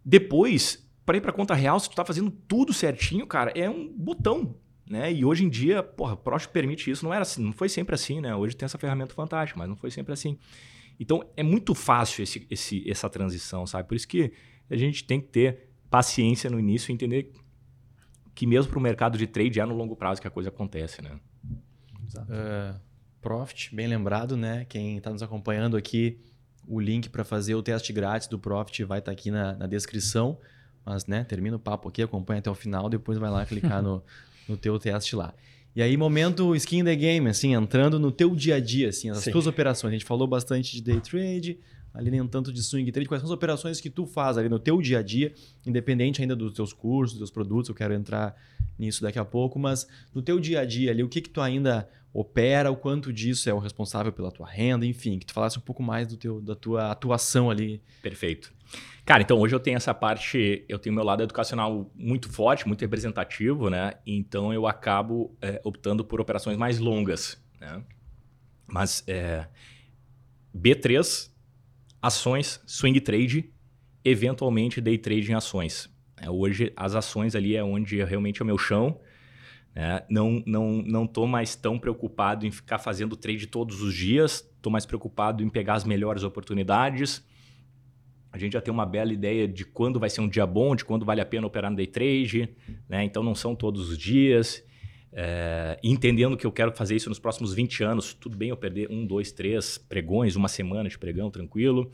depois, para ir para conta real, se tu tá fazendo tudo certinho, cara, é um botão, né? E hoje em dia, porra, o Prost permite isso, não era assim, não foi sempre assim, né? Hoje tem essa ferramenta fantástica, mas não foi sempre assim. Então é muito fácil esse, esse, essa transição, sabe? Por isso que a gente tem que ter paciência no início e entender que mesmo para o mercado de trade é no longo prazo que a coisa acontece, né? Exato. Uh, Profit, bem lembrado, né? Quem está nos acompanhando aqui, o link para fazer o teste grátis do Profit vai estar tá aqui na, na, descrição. Mas, né, termina o papo aqui, acompanha até o final, depois vai lá clicar no, no teu teste lá. E aí, momento skin in the game, assim, entrando no teu dia a dia, assim, as Sim. tuas operações. A gente falou bastante de day trade, ali nem tanto de swing trade. Quais são as operações que tu faz ali no teu dia a dia, independente ainda dos teus cursos, dos teus produtos, eu quero entrar nisso daqui a pouco, mas no teu dia a dia ali, o que que tu ainda opera, o quanto disso é o responsável pela tua renda, enfim, que tu falasse um pouco mais do teu, da tua atuação ali. Perfeito. Cara, então hoje eu tenho essa parte, eu tenho meu lado educacional muito forte, muito representativo, né? Então eu acabo é, optando por operações mais longas, né? Mas é, B3, ações, swing trade, eventualmente day trade em ações. É, hoje as ações ali é onde realmente é o meu chão. Né? Não não não estou mais tão preocupado em ficar fazendo trade todos os dias. Estou mais preocupado em pegar as melhores oportunidades. A gente já tem uma bela ideia de quando vai ser um dia bom, de quando vale a pena operar no day trade. Né? Então não são todos os dias. É, entendendo que eu quero fazer isso nos próximos 20 anos, tudo bem eu perder um, dois, três pregões, uma semana de pregão, tranquilo.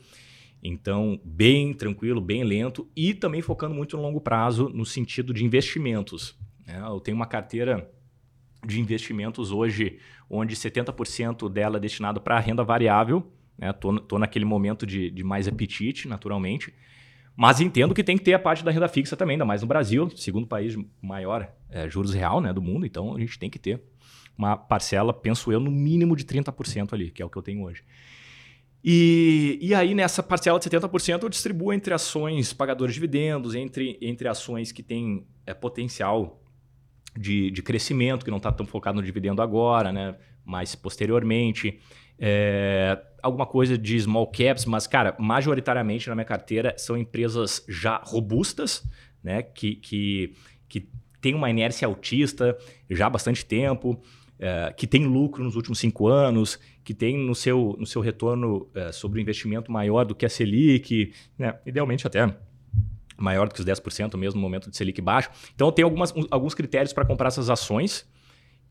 Então, bem tranquilo, bem lento e também focando muito no longo prazo no sentido de investimentos. né? Eu tenho uma carteira de investimentos hoje onde 70% dela é destinado para renda variável. Estou naquele momento de, de mais apetite, naturalmente. Mas entendo que tem que ter a parte da renda fixa também, ainda mais no Brasil, segundo país maior é, juros real né, do mundo. Então, a gente tem que ter uma parcela, penso eu, no mínimo de 30% ali, que é o que eu tenho hoje. E, e aí, nessa parcela de 70%, eu distribuo entre ações pagadores de dividendos, entre, entre ações que têm é, potencial de, de crescimento, que não está tão focado no dividendo agora, né? mas posteriormente. É, alguma coisa de small caps, mas, cara, majoritariamente na minha carteira são empresas já robustas, né? que, que, que têm uma inércia altista já há bastante tempo, é, que tem lucro nos últimos cinco anos, que tem no seu, no seu retorno é, sobre o investimento maior do que a Selic, né? idealmente até maior do que os 10% mesmo no momento de Selic baixo. Então, tenho algumas, alguns critérios para comprar essas ações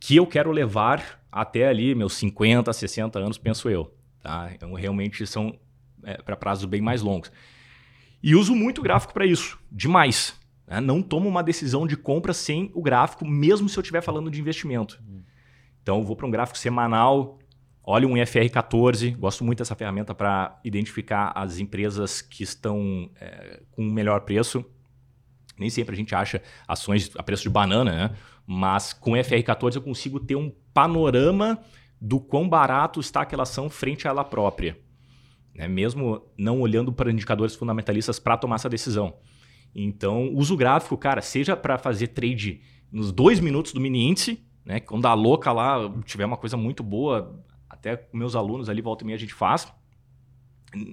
que eu quero levar até ali meus 50, 60 anos, penso eu. Tá? Então, realmente são é, para prazos bem mais longos. E uso muito gráfico para isso, demais. Né? Não tomo uma decisão de compra sem o gráfico, mesmo se eu estiver falando de investimento. Então, vou para um gráfico semanal, olho um IFR 14, gosto muito dessa ferramenta para identificar as empresas que estão é, com melhor preço. Nem sempre a gente acha ações a preço de banana, né? Mas com o IFR 14 eu consigo ter um panorama do quão barato está aquela ação frente a ela própria. Né? Mesmo não olhando para indicadores fundamentalistas para tomar essa decisão. Então, uso o gráfico, cara, seja para fazer trade nos dois minutos do mini índice, né? Quando a louca lá tiver uma coisa muito boa, até com meus alunos ali, volta e meia a gente faz.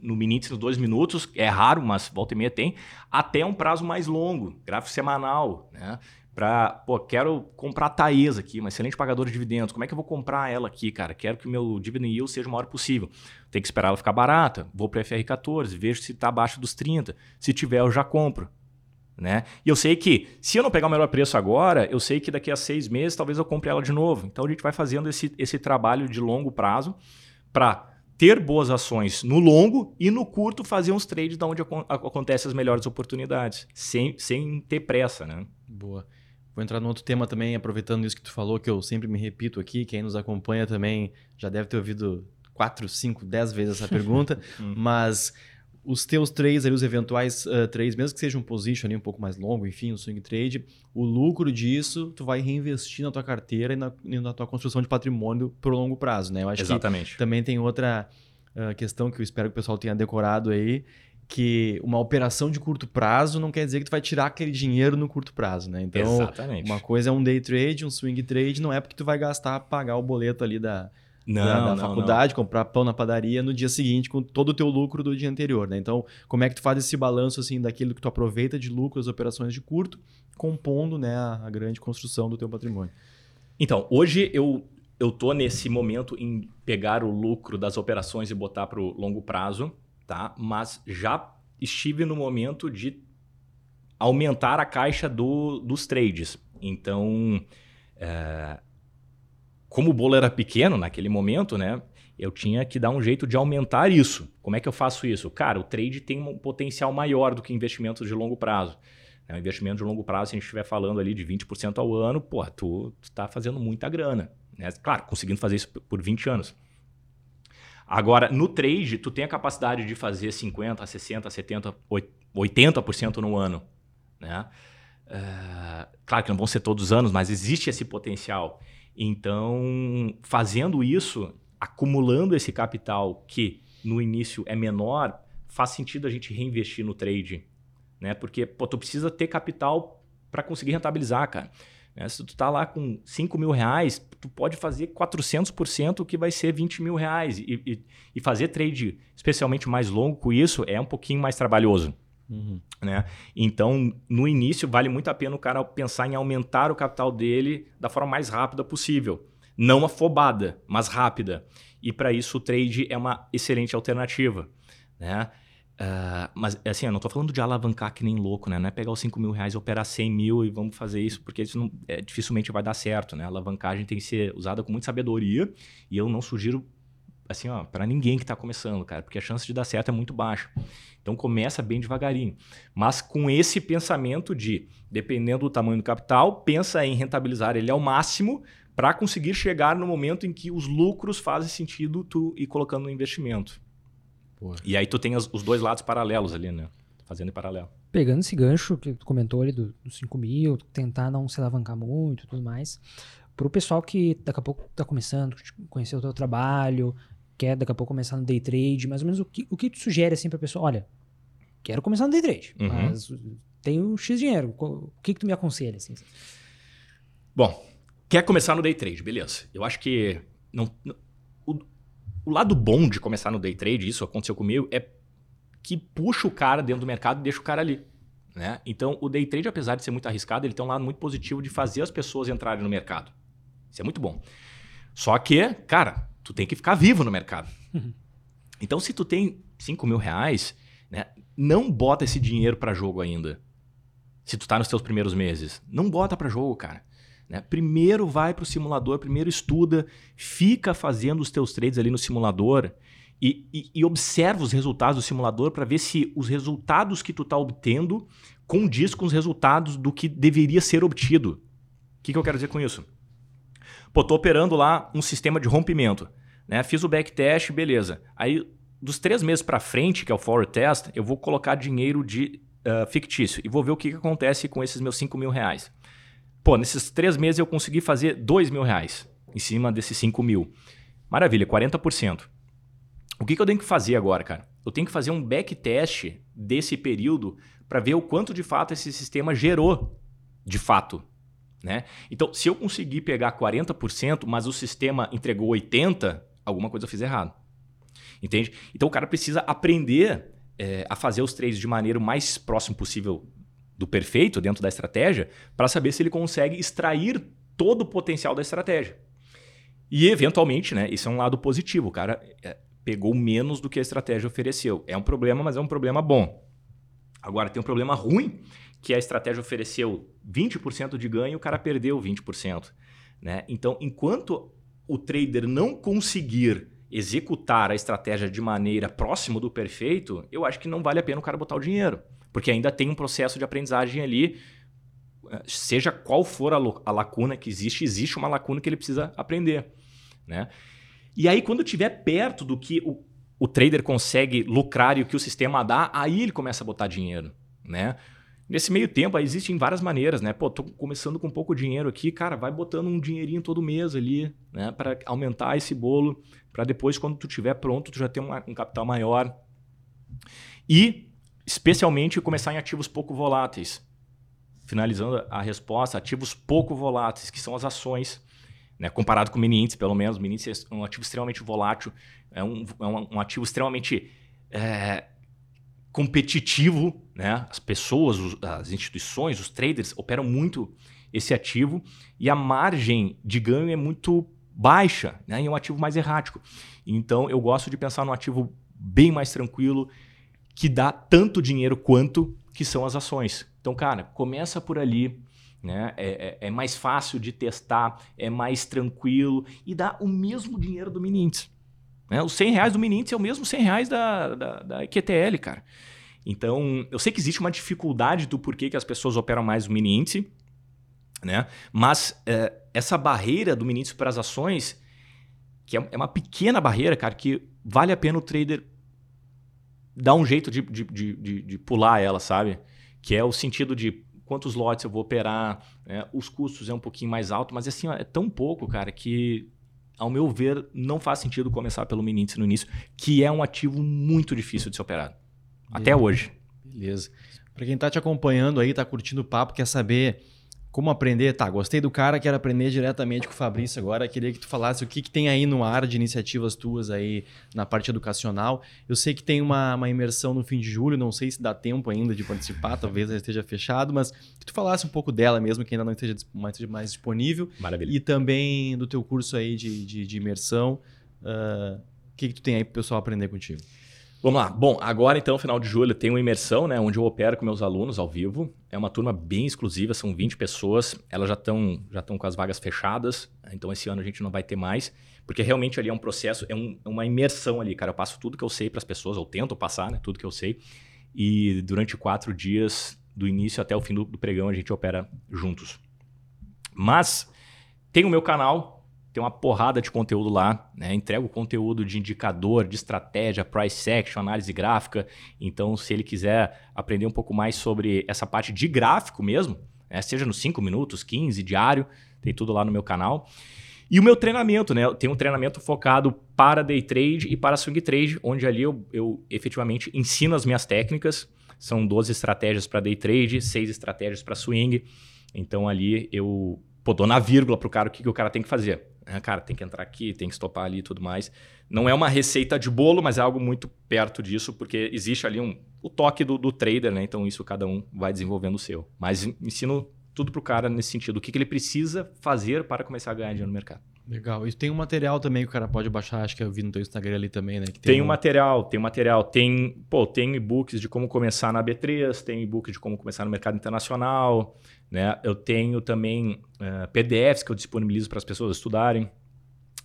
No mini índice, nos dois minutos, é raro, mas volta e meia tem. Até um prazo mais longo, gráfico semanal, né? Para, pô, quero comprar a Taesa aqui, uma excelente pagadora de dividendos. Como é que eu vou comprar ela aqui, cara? Quero que o meu dividend yield seja o maior possível. Tem que esperar ela ficar barata. Vou para FR14, vejo se está abaixo dos 30. Se tiver, eu já compro. Né? E eu sei que, se eu não pegar o melhor preço agora, eu sei que daqui a seis meses talvez eu compre ela de novo. Então a gente vai fazendo esse, esse trabalho de longo prazo para ter boas ações no longo e no curto fazer uns trades da onde acon acontecem as melhores oportunidades, sem, sem ter pressa. Né? Boa. Vou entrar no outro tema também, aproveitando isso que tu falou, que eu sempre me repito aqui, quem nos acompanha também já deve ter ouvido quatro, cinco, dez vezes essa pergunta, mas os teus trades ali, os eventuais uh, trades, mesmo que seja um position ali um pouco mais longo, enfim, um swing trade, o lucro disso tu vai reinvestir na tua carteira e na, e na tua construção de patrimônio por longo prazo, né? Eu acho Exatamente. que também tem outra uh, questão que eu espero que o pessoal tenha decorado aí, que uma operação de curto prazo não quer dizer que tu vai tirar aquele dinheiro no curto prazo, né? Então, Exatamente. uma coisa é um day trade, um swing trade, não é porque tu vai gastar, pagar o boleto ali da, não, da, da não, faculdade, comprar pão na padaria no dia seguinte com todo o teu lucro do dia anterior, né? Então, como é que tu faz esse balanço assim daquilo que tu aproveita de lucro das operações de curto, compondo, né, a, a grande construção do teu patrimônio? Então, hoje eu eu tô nesse momento em pegar o lucro das operações e botar para o longo prazo, tá? Mas já estive no momento de aumentar a caixa do, dos trades. Então, é, como o bolo era pequeno naquele momento, né? Eu tinha que dar um jeito de aumentar isso. Como é que eu faço isso? Cara, o trade tem um potencial maior do que investimentos de longo prazo. É um investimento de longo prazo, se a gente estiver falando ali de 20% ao ano, pô, tu, tu tá fazendo muita grana. Né? Claro, conseguindo fazer isso por 20 anos. Agora, no trade, tu tem a capacidade de fazer 50%, 60%, 70%, 80% no ano. Né? Uh, claro que não vão ser todos os anos, mas existe esse potencial. Então, fazendo isso, acumulando esse capital que no início é menor, faz sentido a gente reinvestir no trade. Né? Porque pô, tu precisa ter capital para conseguir rentabilizar, cara. Né? Se tu tá lá com 5 mil reais, tu pode fazer 400%, que vai ser 20 mil reais. E, e, e, fazer trade, especialmente mais longo com isso, é um pouquinho mais trabalhoso. Uhum. Né? Então, no início, vale muito a pena o cara pensar em aumentar o capital dele da forma mais rápida possível. Não afobada, mas rápida. E para isso, o trade é uma excelente alternativa. Né? Uh, mas, assim, eu não estou falando de alavancar que nem louco, né? Não é pegar os 5 mil reais e operar 100 mil e vamos fazer isso, porque isso não, é, dificilmente vai dar certo, né? A alavancagem tem que ser usada com muita sabedoria e eu não sugiro, assim, ó, para ninguém que está começando, cara, porque a chance de dar certo é muito baixa. Então, começa bem devagarinho. Mas com esse pensamento de, dependendo do tamanho do capital, pensa em rentabilizar ele ao máximo para conseguir chegar no momento em que os lucros fazem sentido tu ir colocando no investimento. Porra. E aí tu tem os, os, dois lados paralelos ali, né? Fazendo em paralelo. Pegando esse gancho que tu comentou ali dos do 5 mil, tentar não se alavancar muito e tudo mais. Para o pessoal que daqui a pouco está começando, conhecer o teu trabalho, quer daqui a pouco começar no day trade, mais ou menos o que, o que tu sugere assim para a pessoa? Olha, quero começar no day trade, uhum. mas tenho X dinheiro. O que, que tu me aconselha? Assim? Bom, quer começar no day trade, beleza. Eu acho que não, o lado bom de começar no day trade, isso aconteceu comigo, é que puxa o cara dentro do mercado e deixa o cara ali. Né? Então, o day trade, apesar de ser muito arriscado, ele tem um lado muito positivo de fazer as pessoas entrarem no mercado. Isso é muito bom. Só que, cara, tu tem que ficar vivo no mercado. Uhum. Então, se tu tem 5 mil reais, né, não bota esse dinheiro para jogo ainda. Se tu tá nos teus primeiros meses. Não bota para jogo, cara. Né? Primeiro vai para o simulador, primeiro estuda, fica fazendo os teus trades ali no simulador e, e, e observa os resultados do simulador para ver se os resultados que tu está obtendo condiz com os resultados do que deveria ser obtido. O que, que eu quero dizer com isso? Pô, tô operando lá um sistema de rompimento. Né? Fiz o backtest, beleza. Aí, dos três meses para frente, que é o forward test, eu vou colocar dinheiro de uh, fictício e vou ver o que, que acontece com esses meus 5 mil reais. Pô, nesses três meses eu consegui fazer dois mil reais em cima desses 5 mil. Maravilha, 40%. O que, que eu tenho que fazer agora, cara? Eu tenho que fazer um backtest desse período para ver o quanto de fato esse sistema gerou de fato. Né? Então, se eu conseguir pegar 40%, mas o sistema entregou 80%, alguma coisa eu fiz errado. Entende? Então o cara precisa aprender é, a fazer os trades de maneira o mais próximo possível do perfeito dentro da estratégia para saber se ele consegue extrair todo o potencial da estratégia. E, eventualmente, né, isso é um lado positivo. O cara é, pegou menos do que a estratégia ofereceu. É um problema, mas é um problema bom. Agora, tem um problema ruim, que a estratégia ofereceu 20% de ganho e o cara perdeu 20%. Né? Então, enquanto o trader não conseguir executar a estratégia de maneira próxima do perfeito, eu acho que não vale a pena o cara botar o dinheiro. Porque ainda tem um processo de aprendizagem ali, seja qual for a, a lacuna que existe, existe uma lacuna que ele precisa aprender. Né? E aí, quando estiver perto do que o, o trader consegue lucrar e o que o sistema dá, aí ele começa a botar dinheiro. Né? Nesse meio tempo, existem várias maneiras, né? Pô, tô começando com pouco dinheiro aqui, cara, vai botando um dinheirinho todo mês ali, né? Para aumentar esse bolo, para depois, quando tu tiver pronto, tu já ter uma, um capital maior. E especialmente começar em ativos pouco voláteis. Finalizando a resposta, ativos pouco voláteis, que são as ações, né? comparado com o mini índice, pelo menos. O mini índice é um ativo extremamente volátil, é um, é um, um ativo extremamente é, competitivo. Né? As pessoas, os, as instituições, os traders operam muito esse ativo e a margem de ganho é muito baixa, né? é um ativo mais errático. Então, eu gosto de pensar num ativo bem mais tranquilo, que dá tanto dinheiro quanto que são as ações. Então, cara, começa por ali. Né? É, é, é mais fácil de testar, é mais tranquilo e dá o mesmo dinheiro do mini índice. Né? Os 100 reais do mini índice é o mesmo 100 reais da, da, da cara. Então, eu sei que existe uma dificuldade do porquê que as pessoas operam mais o mini índice, né? Mas é, essa barreira do mini índice para as ações, que é, é uma pequena barreira, cara, que vale a pena o trader dar um jeito de, de, de, de pular ela, sabe? Que é o sentido de quantos lotes eu vou operar, né? os custos é um pouquinho mais alto, mas assim, ó, é tão pouco, cara, que ao meu ver, não faz sentido começar pelo mini índice no início, que é um ativo muito difícil de ser operado. Até hoje. Beleza. Para quem está te acompanhando aí, está curtindo o papo, quer saber como aprender? Tá, gostei do cara, quero aprender diretamente com o Fabrício agora. Queria que tu falasse o que, que tem aí no ar de iniciativas tuas aí na parte educacional. Eu sei que tem uma, uma imersão no fim de julho, não sei se dá tempo ainda de participar, talvez ela esteja fechado, mas que tu falasse um pouco dela mesmo, que ainda não esteja mais, mais disponível. Maravilha. E também do teu curso aí de, de, de imersão. Uh, o que, que tu tem aí para o pessoal aprender contigo? Vamos lá. Bom, agora então, final de julho, tem uma imersão, né? Onde eu opero com meus alunos ao vivo. É uma turma bem exclusiva, são 20 pessoas. Elas já estão já com as vagas fechadas. Então, esse ano a gente não vai ter mais. Porque realmente ali é um processo, é um, uma imersão ali, cara. Eu passo tudo que eu sei para as pessoas, ou tento passar, né? Tudo que eu sei. E durante quatro dias, do início até o fim do, do pregão, a gente opera juntos. Mas tem o meu canal, tem uma porrada de conteúdo lá, né? Entrego conteúdo de indicador, de estratégia, price action, análise gráfica. Então, se ele quiser aprender um pouco mais sobre essa parte de gráfico mesmo, né? seja nos 5 minutos, 15, diário, tem tudo lá no meu canal. E o meu treinamento, né? Tenho um treinamento focado para day trade e para swing trade, onde ali eu, eu efetivamente ensino as minhas técnicas. São 12 estratégias para day trade, 6 estratégias para swing. Então ali eu pô, dou na vírgula pro cara o que, que o cara tem que fazer. É, cara, tem que entrar aqui, tem que estopar ali e tudo mais. Não é uma receita de bolo, mas é algo muito perto disso, porque existe ali um, o toque do, do trader, né? Então isso cada um vai desenvolvendo o seu. Mas ensino tudo pro cara nesse sentido. O que, que ele precisa fazer para começar a ganhar dinheiro no mercado. Legal. E tem um material também que o cara pode baixar, acho que eu vi no teu Instagram ali também, né? tem, tem um material, tem material. Tem, pô, tem e-books de como começar na B3, tem e-book de como começar no mercado internacional, né? Eu tenho também uh, eh, PDFs que eu disponibilizo para as pessoas estudarem.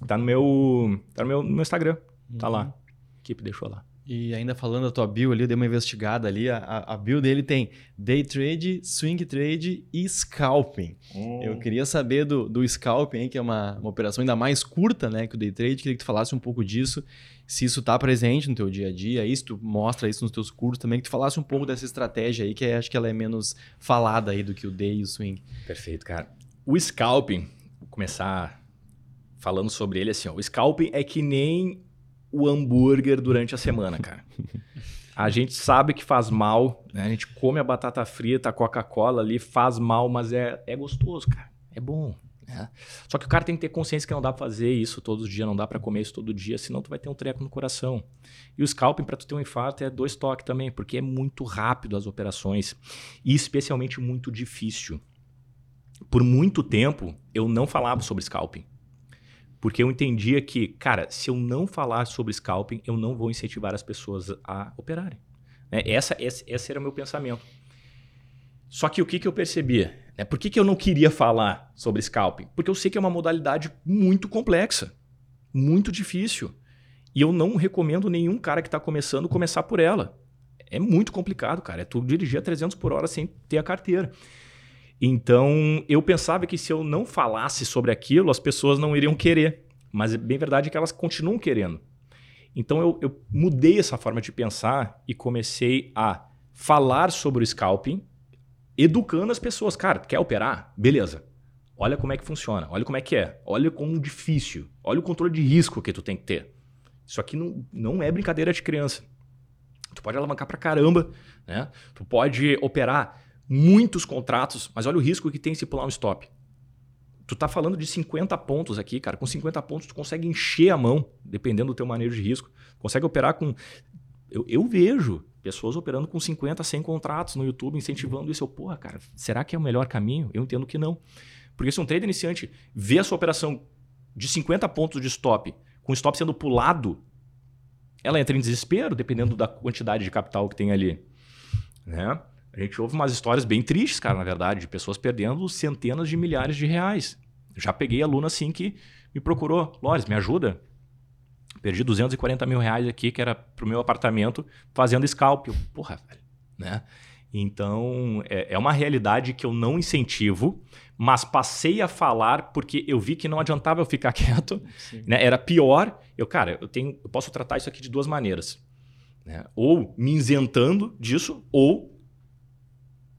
Tá no meu, tá no meu, no meu Instagram, tá lá. Uhum. A equipe deixou lá. E ainda falando da tua bio ali, eu dei uma investigada ali. A, a bio dele tem day trade, swing trade e scalping. Hum. Eu queria saber do, do scalping, que é uma, uma operação ainda mais curta né, que o day trade. Queria que tu falasse um pouco disso, se isso está presente no teu dia a dia, isso tu mostra isso nos teus cursos também, que tu falasse um pouco dessa estratégia aí, que é, acho que ela é menos falada aí do que o day e o swing. Perfeito, cara. O scalping, vou começar falando sobre ele assim, ó, o scalping é que nem o hambúrguer durante a semana, cara. A gente sabe que faz mal, né? A gente come a batata frita, a Coca-Cola ali, faz mal, mas é, é gostoso, cara. É bom. Né? Só que o cara tem que ter consciência que não dá pra fazer isso todos os dias, não dá para comer isso todo dia, senão tu vai ter um treco no coração. E o scalping, para tu ter um infarto, é dois toques também, porque é muito rápido as operações e especialmente muito difícil. Por muito tempo, eu não falava sobre scalping. Porque eu entendia que, cara, se eu não falar sobre scalping, eu não vou incentivar as pessoas a operarem. Né? Essa, esse, esse era o meu pensamento. Só que o que, que eu percebia? Né? Por que, que eu não queria falar sobre scalping? Porque eu sei que é uma modalidade muito complexa, muito difícil. E eu não recomendo nenhum cara que está começando começar por ela. É muito complicado, cara. É tu dirigir a 300 por hora sem ter a carteira. Então, eu pensava que se eu não falasse sobre aquilo, as pessoas não iriam querer. Mas é bem verdade que elas continuam querendo. Então, eu, eu mudei essa forma de pensar e comecei a falar sobre o scalping, educando as pessoas. Cara, quer operar? Beleza. Olha como é que funciona, olha como é que é, olha como difícil, olha o controle de risco que tu tem que ter. Isso aqui não, não é brincadeira de criança. Tu pode alavancar pra caramba, né? Tu pode operar muitos contratos, mas olha o risco que tem se pular um stop. Tu tá falando de 50 pontos aqui, cara. Com 50 pontos tu consegue encher a mão, dependendo do teu manejo de risco. Consegue operar com... Eu, eu vejo pessoas operando com 50, 100 contratos no YouTube, incentivando isso. Eu, porra, cara, será que é o melhor caminho? Eu entendo que não. Porque se um trader iniciante vê a sua operação de 50 pontos de stop, com o stop sendo pulado, ela entra em desespero, dependendo da quantidade de capital que tem ali. Né? A gente ouve umas histórias bem tristes, cara, na verdade, de pessoas perdendo centenas de milhares de reais. Já peguei aluno assim que me procurou. Lores, me ajuda? Perdi 240 mil reais aqui, que era pro meu apartamento, fazendo scalp. Eu, porra, velho, né? Então, é, é uma realidade que eu não incentivo, mas passei a falar porque eu vi que não adiantava eu ficar quieto, né? Era pior. Eu, cara, eu tenho, eu posso tratar isso aqui de duas maneiras, né? Ou me isentando disso, ou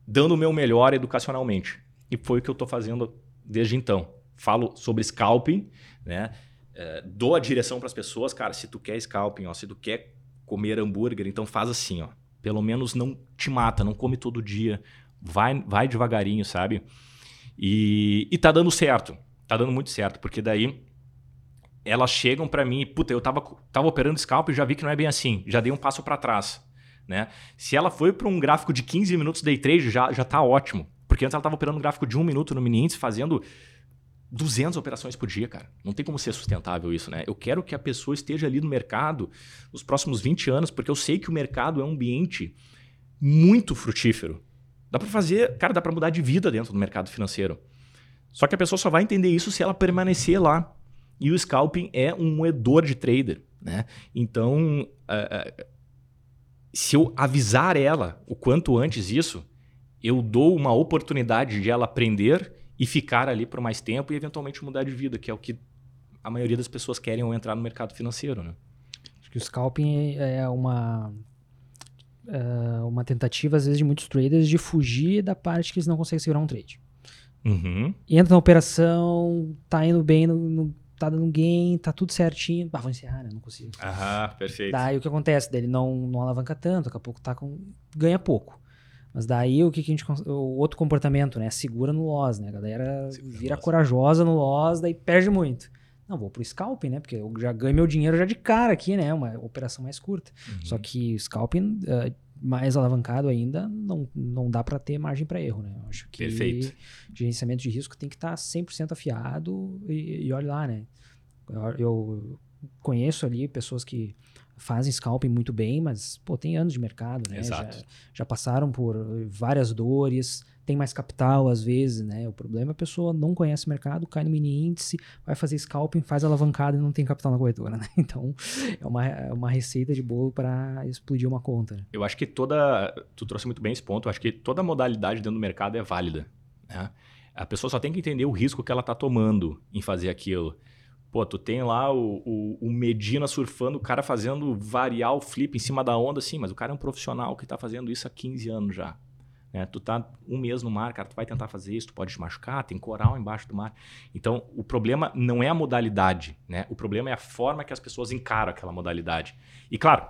dando o meu melhor educacionalmente. E foi o que eu estou fazendo desde então. Falo sobre scalping, né? É, dou a direção para as pessoas, cara, se tu quer scalping, ó, se tu quer comer hambúrguer, então faz assim, ó. Pelo menos não te mata, não come todo dia. Vai, vai devagarinho, sabe? E, e tá dando certo. Tá dando muito certo, porque daí elas chegam para mim, puta, eu tava, tava operando scalp e já vi que não é bem assim. Já dei um passo para trás. Né? Se ela foi para um gráfico de 15 minutos day trade, já, já tá ótimo. Porque antes ela estava operando um gráfico de um minuto no mini índice, fazendo 200 operações por dia, cara. Não tem como ser sustentável isso, né? Eu quero que a pessoa esteja ali no mercado nos próximos 20 anos, porque eu sei que o mercado é um ambiente muito frutífero. Dá para fazer, cara, dá para mudar de vida dentro do mercado financeiro. Só que a pessoa só vai entender isso se ela permanecer lá. E o scalping é um moedor de trader, né? Então, uh, uh, se eu avisar ela o quanto antes isso, eu dou uma oportunidade de ela aprender e ficar ali por mais tempo e eventualmente mudar de vida, que é o que a maioria das pessoas querem ao entrar no mercado financeiro, né? Acho que o scalping é uma é uma tentativa às vezes de muitos traders de fugir da parte que eles não conseguem segurar um trade. Uhum. Entra na operação, tá indo bem, no, no, tá dando gain, tá tudo certinho. Ah, vou encerrar, né? Não consigo. Ah, perfeito. Daí o que acontece? Daí ele não, não alavanca tanto, daqui a pouco tá com. ganha pouco. Mas daí o que, que a gente. O outro comportamento, né? Segura no loss, né? A galera Segura vira corajosa no loss, daí perde muito. Não, vou pro scalping, né? Porque eu já ganho meu dinheiro já de cara aqui, né? Uma operação mais curta. Uhum. Só que o scalping, uh, mais alavancado ainda, não, não dá para ter margem para erro, né? Eu acho que Perfeito. gerenciamento de risco tem que estar tá 100% afiado e, e olha lá, né? Eu, eu conheço ali pessoas que fazem scalping muito bem, mas pô, tem anos de mercado, né? Já, já passaram por várias dores, tem mais capital às vezes, né? O problema é a pessoa não conhece o mercado, cai no mini índice, vai fazer scalping, faz alavancada e não tem capital na corretora, né? Então, é uma, é uma receita de bolo para explodir uma conta. Né? Eu acho que toda. Tu trouxe muito bem esse ponto. Eu acho que toda modalidade dentro do mercado é válida. Né? A pessoa só tem que entender o risco que ela está tomando em fazer aquilo. Pô, tu tem lá o, o, o, Medina surfando, o cara fazendo variar o flip em cima da onda, sim, mas o cara é um profissional que está fazendo isso há 15 anos já. Né? Tu tá um mês no mar, cara, tu vai tentar fazer isso, tu pode te machucar, tem coral embaixo do mar. Então, o problema não é a modalidade, né? O problema é a forma que as pessoas encaram aquela modalidade. E claro,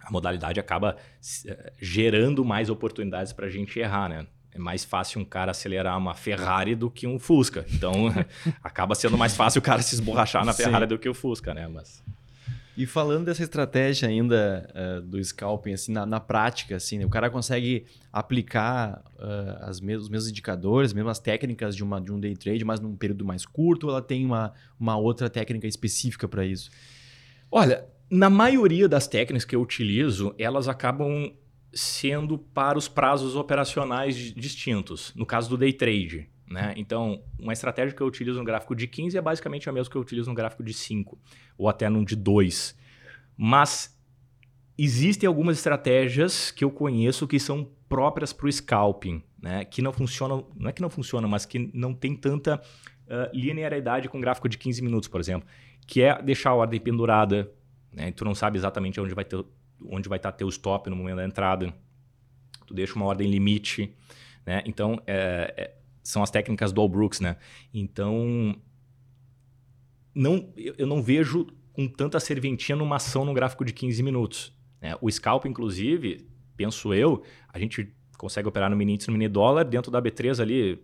a modalidade acaba uh, gerando mais oportunidades para a gente errar, né? é mais fácil um cara acelerar uma Ferrari do que um Fusca. Então, acaba sendo mais fácil o cara se esborrachar na Ferrari Sim. do que o Fusca, né? Mas... E falando dessa estratégia ainda uh, do scalping, assim, na, na prática, assim, né? o cara consegue aplicar uh, as mes os mesmos indicadores, as mesmas técnicas de, uma, de um day trade, mas num período mais curto, ou ela tem uma, uma outra técnica específica para isso? Olha, na maioria das técnicas que eu utilizo, elas acabam sendo para os prazos operacionais distintos, no caso do day trade. Né? Então, uma estratégia que eu utilizo no gráfico de 15 é basicamente a mesma que eu utilizo no gráfico de 5, ou até num de 2. Mas existem algumas estratégias que eu conheço que são próprias para o scalping, né? que não funcionam, não é que não funcionam, mas que não tem tanta uh, linearidade com gráfico de 15 minutos, por exemplo, que é deixar a ordem pendurada, né? tu não sabe exatamente onde vai ter onde vai estar teu stop no momento da entrada. Tu deixa uma ordem limite, né? Então, é, é, são as técnicas do All Brooks, né? Então, não, eu não vejo com tanta serventia numa ação no gráfico de 15 minutos. Né? O scalp, inclusive, penso eu, a gente consegue operar no mini índice no mini dólar dentro da B3 ali,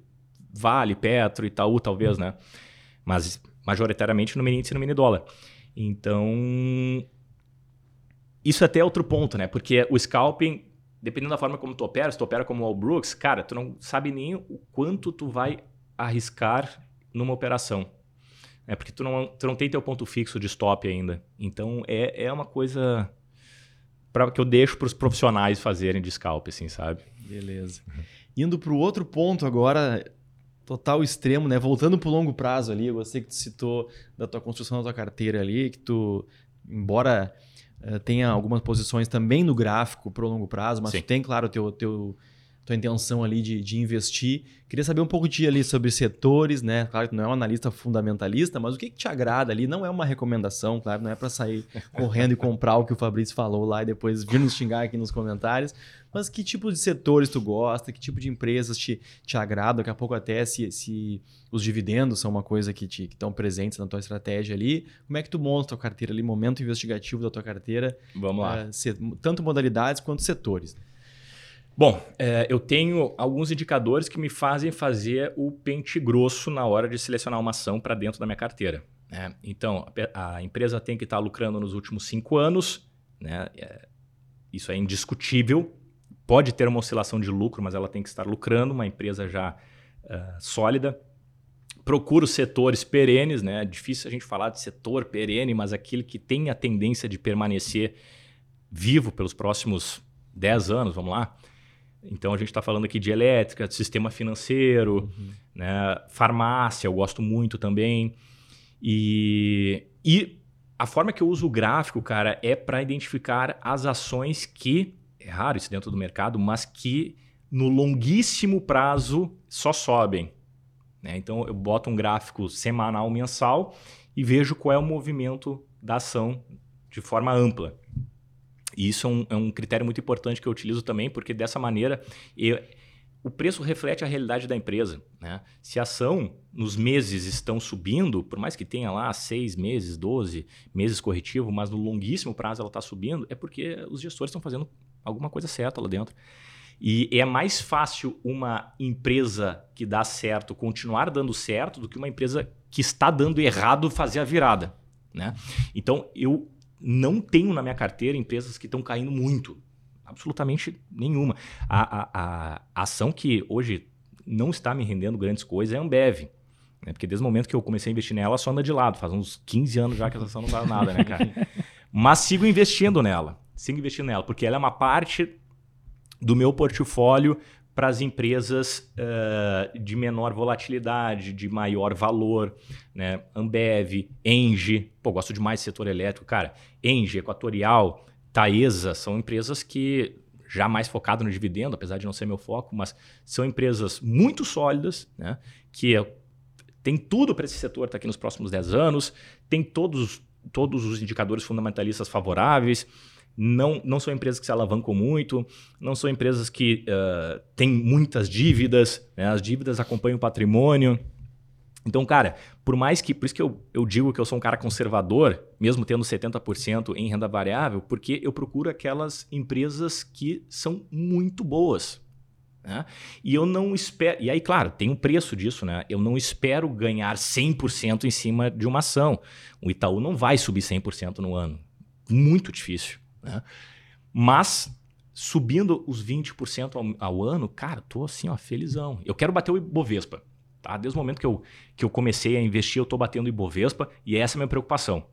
Vale, Petro, Itaú, talvez, né? Mas majoritariamente no mini índice no mini dólar. Então, isso até é outro ponto, né? Porque o scalping, dependendo da forma como tu opera, se tu opera como o All Brooks, cara, tu não sabe nem o quanto tu vai arriscar numa operação. É porque tu não, tu não tem teu ponto fixo de stop ainda. Então é, é uma coisa pra, que eu deixo para os profissionais fazerem de scalp, assim, sabe? Beleza. Indo para o outro ponto agora, total extremo, né? Voltando para o longo prazo ali, eu que tu citou da tua construção da tua carteira ali, que tu, embora uh, tenha algumas posições também no gráfico para o longo prazo, mas tem, claro, o teu, teu tua intenção ali de, de investir. Queria saber um pouco de ali sobre setores, né? Claro que não é um analista fundamentalista, mas o que, que te agrada ali? Não é uma recomendação, claro, não é para sair correndo e comprar o que o Fabrício falou lá e depois vir nos xingar aqui nos comentários. Mas que tipo de setores tu gosta? Que tipo de empresas te, te agradam? Daqui a pouco até se, se os dividendos são uma coisa que estão presentes na tua estratégia ali. Como é que tu monta a tua carteira ali? Momento investigativo da tua carteira. Vamos lá. Se, tanto modalidades quanto setores. Bom, é, eu tenho alguns indicadores que me fazem fazer o pente grosso na hora de selecionar uma ação para dentro da minha carteira. Né? Então, a, a, empresa tem que estar tá lucrando nos últimos cinco anos, né? É, isso é indiscutível. Pode ter uma oscilação de lucro, mas ela tem que estar lucrando, uma empresa já uh, sólida. Procuro setores perenes, né? É difícil a gente falar de setor perene, mas aquele que tem a tendência de permanecer vivo pelos próximos 10 anos, vamos lá. Então a gente está falando aqui de elétrica, de sistema financeiro, uhum. né? farmácia, eu gosto muito também. E, e a forma que eu uso o gráfico, cara, é para identificar as ações que, é raro isso dentro do mercado, mas que no longuíssimo prazo só sobem. Né? Então eu boto um gráfico semanal, mensal e vejo qual é o movimento da ação de forma ampla. E isso é um, é um critério muito importante que eu utilizo também, porque dessa maneira eu, o preço reflete a realidade da empresa. Né? Se a ação nos meses estão subindo, por mais que tenha lá seis meses, 12 meses corretivo, mas no longuíssimo prazo ela está subindo, é porque os gestores estão fazendo alguma coisa certa lá dentro. E é mais fácil uma empresa que dá certo continuar dando certo do que uma empresa que está dando errado fazer a virada. Né? Então, eu não tenho na minha carteira empresas que estão caindo muito. Absolutamente nenhuma. A, a, a, ação que hoje não está me rendendo grandes coisas é a Ambev. Né? Porque desde o momento que eu comecei a investir nela, só anda de lado. Faz uns 15 anos já que essa ação não dá nada, né, cara? Mas sigo investindo nela. Sigo investindo nela, porque ela é uma parte do meu portfólio para as empresas uh, de menor volatilidade, de maior valor, né? Ambev, Engie, pô, gosto demais do setor elétrico, cara. Engie, Equatorial, Taesa são empresas que já mais focado no dividendo, apesar de não ser meu foco, mas são empresas muito sólidas, né? Que tem tudo para esse setor estar tá aqui nos próximos 10 anos, tem todos, todos os indicadores fundamentalistas favoráveis não, não são empresas que se alavancam muito, não são empresas que uh, têm muitas dívidas, né? as dívidas acompanham o patrimônio. Então, cara, por mais que. Por isso que eu, eu digo que eu sou um cara conservador, mesmo tendo 70% em renda variável, porque eu procuro aquelas empresas que são muito boas. Né? E eu não espero. E aí, claro, tem um preço disso, né? Eu não espero ganhar 100% em cima de uma ação. O Itaú não vai subir 100% no ano. Muito difícil. Né? Mas subindo os 20% ao, ao ano, cara, tô assim, ó, felizão. Eu quero bater o Ibovespa. Tá? Desde o momento que eu, que eu comecei a investir, eu tô batendo o Ibovespa e essa é a minha preocupação.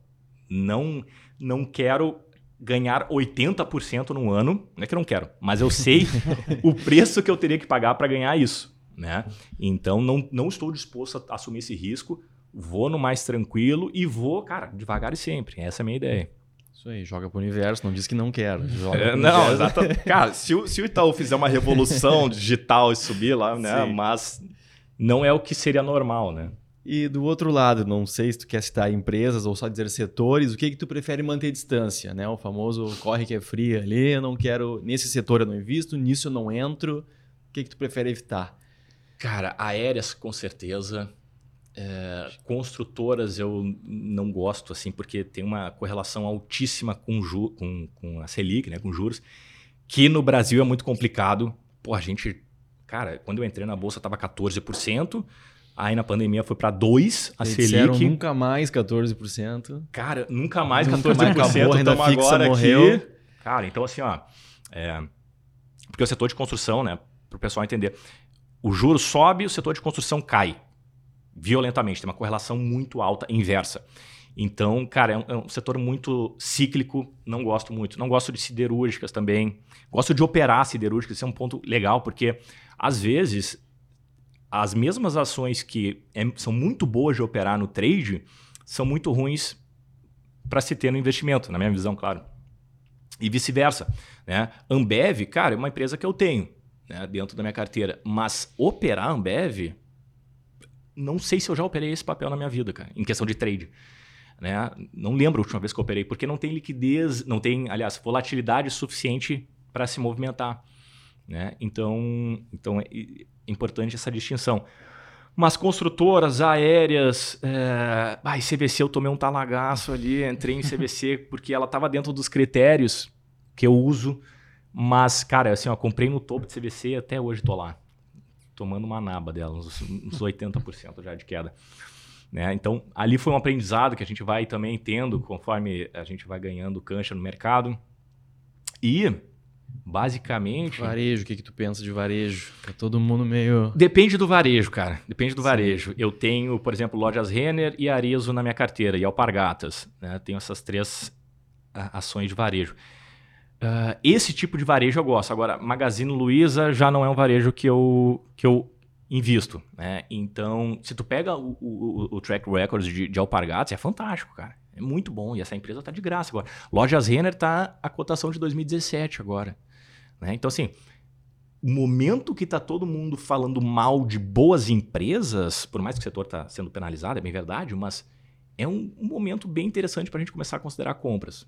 Não, não quero ganhar 80% no ano, não é que eu não quero, mas eu sei o preço que eu teria que pagar para ganhar isso. Né? Então não, não estou disposto a assumir esse risco, vou no mais tranquilo e vou, cara, devagar e sempre. Essa é a minha ideia. Isso aí, joga pro universo, não diz que não quer. É, não, exatamente. Cara, se o, se o Itaú fizer uma revolução digital e subir lá, né? Sim. Mas não é o que seria normal, né? E do outro lado, não sei se tu quer citar empresas ou só dizer setores, o que que tu prefere manter distância, né? O famoso corre que é fria ali, eu não quero, nesse setor eu não invisto, nisso eu não entro. O que que tu prefere evitar? Cara, aéreas com certeza, é, construtoras eu não gosto, assim, porque tem uma correlação altíssima com, ju, com, com a Selic, né, com juros, que no Brasil é muito complicado. Pô, a gente. Cara, quando eu entrei na bolsa estava 14%, aí na pandemia foi para 2% a Eles Selic. nunca mais 14%. Cara, nunca mais 14%. Nunca mais acabou, renda fixa agora morreu. Aqui. Cara, então assim, ó. É, porque o setor de construção, né, para o pessoal entender, o juro sobe, o setor de construção cai violentamente, tem uma correlação muito alta, inversa. Então, cara, é um, é um, setor muito cíclico, não gosto muito. Não gosto de siderúrgicas também. Gosto de operar siderúrgicas, isso é um ponto legal, porque às vezes as mesmas ações que é, são muito boas de operar no trade são muito ruins para se ter no investimento, na minha visão, claro. E vice-versa. Né? Ambev, cara, é uma empresa que eu tenho né, dentro da minha carteira. Mas operar Ambev, não sei se eu já operei esse papel na minha vida, cara, em questão de trade. Né? Não lembro a última vez que eu operei, porque não tem liquidez, não tem, aliás, volatilidade suficiente para se movimentar. Né? Então, então é importante essa distinção. Mas construtoras aéreas, é... ah, CVC eu tomei um talagaço ali, entrei em CVC porque ela estava dentro dos critérios que eu uso, mas, cara, assim, ó, comprei no topo de CVC e até hoje tô lá, tomando uma naba dela, uns, uns 80% já de queda. Né? Então, ali foi um aprendizado que a gente vai também tendo conforme a gente vai ganhando cancha no mercado. E Basicamente. Varejo, o que, que tu pensa de varejo? Tá todo mundo meio. Depende do varejo, cara. Depende do Sim. varejo. Eu tenho, por exemplo, lojas Renner e Arizo na minha carteira, e Alpargatas. Né? Tenho essas três ações de varejo. Uh, esse tipo de varejo eu gosto. Agora, Magazine Luiza já não é um varejo que eu, que eu invisto. Né? Então, se tu pega o, o, o track record de, de Alpargatas, é fantástico, cara. É muito bom. E essa empresa está de graça agora. Lojas Renner está a cotação de 2017 agora. Né? Então, assim, o momento que está todo mundo falando mal de boas empresas, por mais que o setor está sendo penalizado, é bem verdade, mas é um, um momento bem interessante para a gente começar a considerar compras.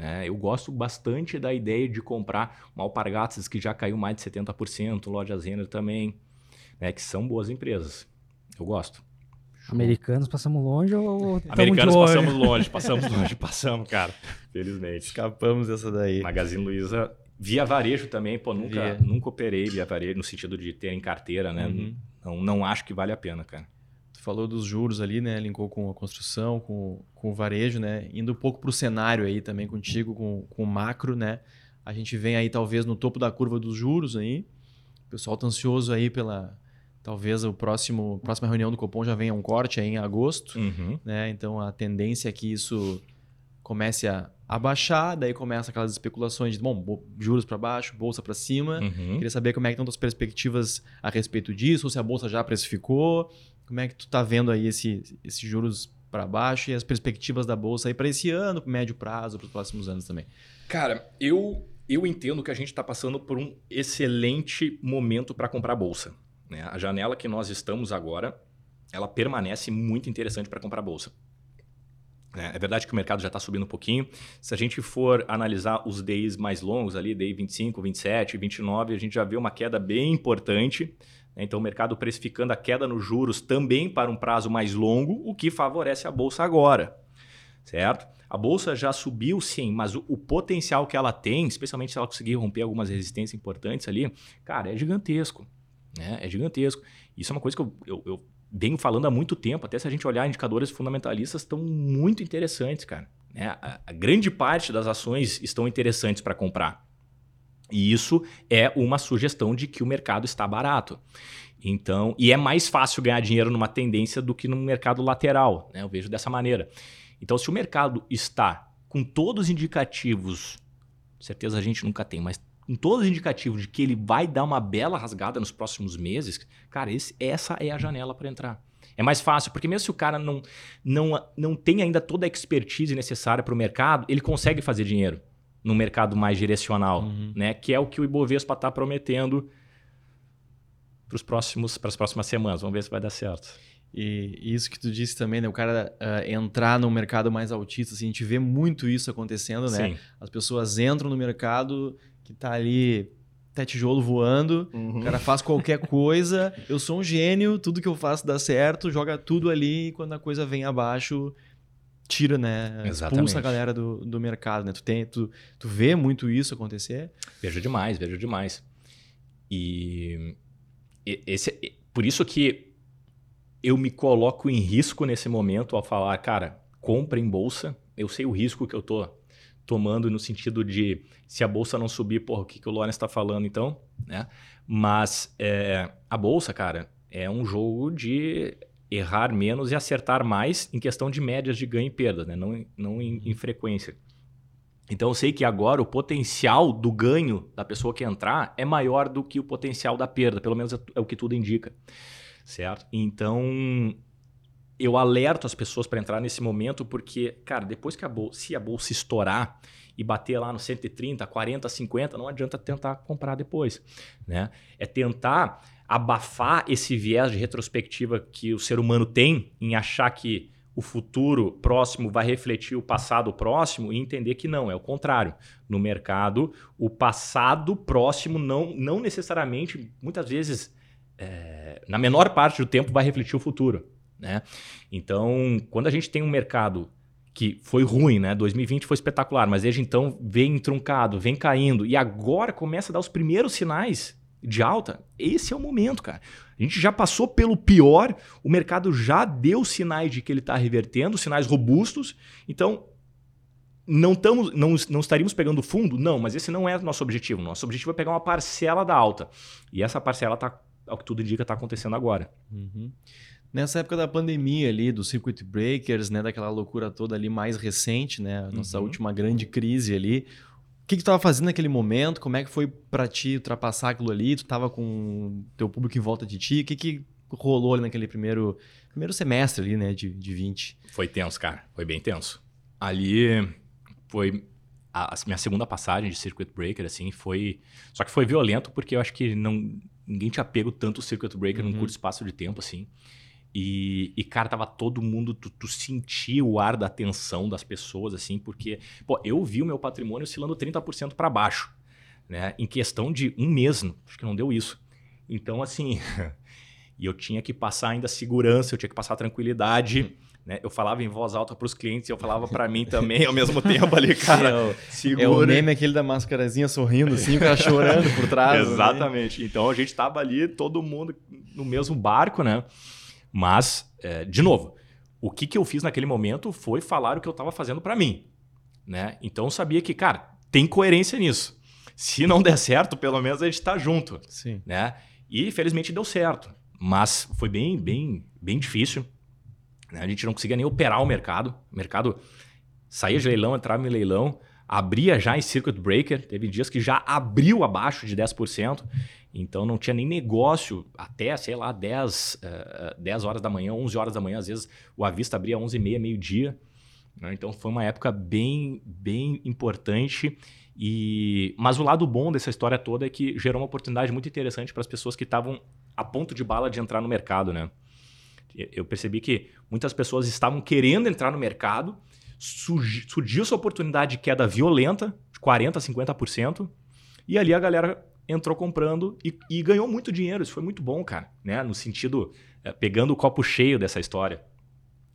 Né? Eu gosto bastante da ideia de comprar uma Alpargatas que já caiu mais de 70%, Lojas Renner também, né? que são boas empresas. Eu gosto. Americanos passamos longe ou Americanos longe? passamos longe, passamos longe, passamos, cara. Felizmente. Escapamos dessa daí. Magazine Luiza via varejo também, pô, nunca, nunca operei via varejo no sentido de ter em carteira, né? Uhum. Não, não acho que vale a pena, cara. Tu falou dos juros ali, né? Linkou com a construção, com, com o varejo, né? Indo um pouco para o cenário aí também contigo, com, com o macro, né? A gente vem aí talvez no topo da curva dos juros aí. O pessoal tá ansioso aí pela Talvez o próximo próxima reunião do Copom já venha um corte aí em agosto, uhum. né? Então a tendência é que isso comece a, a baixar, daí começa aquelas especulações de bom, juros para baixo, bolsa para cima. Uhum. Queria saber como é que estão as perspectivas a respeito disso, ou se a bolsa já precificou, como é que tu está vendo aí esse, esses juros para baixo e as perspectivas da bolsa aí para esse ano, médio prazo, para os próximos anos também. Cara, eu eu entendo que a gente está passando por um excelente momento para comprar bolsa. Né? A janela que nós estamos agora, ela permanece muito interessante para comprar bolsa. É, é verdade que o mercado já está subindo um pouquinho. Se a gente for analisar os days mais longos ali, day 25, 27, 29, a gente já vê uma queda bem importante. Né? Então, o mercado precificando a queda nos juros também para um prazo mais longo, o que favorece a bolsa agora, certo? A bolsa já subiu sim, mas o, o potencial que ela tem, especialmente se ela conseguir romper algumas resistências importantes ali, cara, é gigantesco. Né? É gigantesco. Isso é uma coisa que eu, eu, eu venho falando há muito tempo. Até se a gente olhar indicadores fundamentalistas, estão muito interessantes, cara. Né? A, a grande parte das ações estão interessantes para comprar. E isso é uma sugestão de que o mercado está barato. Então, e é mais fácil ganhar dinheiro numa tendência do que num mercado lateral, né? Eu vejo dessa maneira. Então, se o mercado está com todos os indicativos, certeza a gente nunca tem, mas com todos os indicativos de que ele vai dar uma bela rasgada nos próximos meses, cara, esse, essa é a janela para entrar. É mais fácil, porque mesmo se o cara não, não, não tem ainda toda a expertise necessária para o mercado, ele consegue fazer dinheiro no mercado mais direcional, uhum. né? Que é o que o Ibovespa está prometendo para as próximas semanas. Vamos ver se vai dar certo. E isso que tu disse também, né? O cara uh, entrar no mercado mais altista, assim, a gente vê muito isso acontecendo, né? Sim. As pessoas entram no mercado que tá ali até tijolo voando, uhum. o cara faz qualquer coisa, eu sou um gênio, tudo que eu faço dá certo, joga tudo ali e quando a coisa vem abaixo, tira, né? Exatamente. Expulsa a galera do, do mercado, né? Tu, tem, tu, tu vê muito isso acontecer? Vejo demais, vejo demais. E esse, por isso que eu me coloco em risco nesse momento ao falar, cara, compra em bolsa, eu sei o risco que eu tô tomando no sentido de se a bolsa não subir, porra, o que, que o Lawrence está falando então? Né? Mas é, a bolsa, cara, é um jogo de errar menos e acertar mais em questão de médias de ganho e perda, né? não, não em, em frequência. Então eu sei que agora o potencial do ganho da pessoa que entrar é maior do que o potencial da perda, pelo menos é, é o que tudo indica, certo? Então eu alerto as pessoas para entrar nesse momento porque, cara, depois que a bolsa, se a bolsa estourar e bater lá no 130, 40, 50, não adianta tentar comprar depois, né? É tentar abafar esse viés de retrospectiva que o ser humano tem em achar que o futuro próximo vai refletir o passado próximo e entender que não, é o contrário. No mercado, o passado próximo não, não necessariamente, muitas vezes, é, na menor parte do tempo, vai refletir o futuro. Né? Então, quando a gente tem um mercado que foi ruim, né? 2020 foi espetacular, mas desde então vem truncado, vem caindo e agora começa a dar os primeiros sinais de alta. Esse é o momento, cara. A gente já passou pelo pior, o mercado já deu sinais de que ele está revertendo, sinais robustos. Então, não, tamo, não, não estaríamos pegando fundo? Não, mas esse não é o nosso objetivo. Nosso objetivo é pegar uma parcela da alta. E essa parcela está, ao que tudo indica, está acontecendo agora. Uhum. Nessa época da pandemia ali, do circuit breakers, né, daquela loucura toda ali mais recente, né, nossa uhum. última grande crise ali, que, que tu estava fazendo naquele momento? Como é que foi para ti ultrapassar aquilo ali? Tu estava com teu público em volta de ti? O que, que rolou ali naquele primeiro, primeiro semestre ali, né, de, de 20? Foi tenso, cara. Foi bem tenso. Ali foi a, a, minha segunda passagem de Circuit Breaker, assim, foi... Só que foi violento porque eu acho que não, ninguém tinha pego tanto o Circuit Breaker uhum. num curto espaço de tempo, assim. E, e, cara, tava todo mundo, tu, tu sentia o ar da atenção das pessoas, assim, porque, pô, eu vi o meu patrimônio oscilando 30% para baixo, né? Em questão de um mês, acho que não deu isso. Então, assim, e eu tinha que passar ainda segurança, eu tinha que passar tranquilidade. Né? Eu falava em voz alta para os clientes e eu falava para mim também ao mesmo tempo ali, cara. segura. É o meme aquele da máscarazinha sorrindo assim, o cara chorando por trás. Né? Exatamente. Né? Então a gente tava ali, todo mundo no mesmo barco, né? Mas, é, de novo, o que, que eu fiz naquele momento foi falar o que eu estava fazendo para mim. Né? Então eu sabia que, cara, tem coerência nisso. Se não der certo, pelo menos a gente está junto. Sim. Né? E felizmente deu certo. Mas foi bem, bem, bem difícil. Né? A gente não conseguia nem operar o mercado. O mercado saía de leilão, entrava em leilão, abria já em circuit breaker. Teve dias que já abriu abaixo de 10%. Então não tinha nem negócio até, sei lá, 10, uh, 10 horas da manhã, 11 horas da manhã. Às vezes o Avista abria 11 e meia, meio-dia. Né? Então foi uma época bem, bem importante. E... Mas o lado bom dessa história toda é que gerou uma oportunidade muito interessante para as pessoas que estavam a ponto de bala de entrar no mercado. Né? Eu percebi que muitas pessoas estavam querendo entrar no mercado, surgiu essa oportunidade de queda violenta, de 40%, 50%, e ali a galera entrou comprando e, e, ganhou muito dinheiro. Isso foi muito bom, cara, né? No sentido, é, pegando o copo cheio dessa história.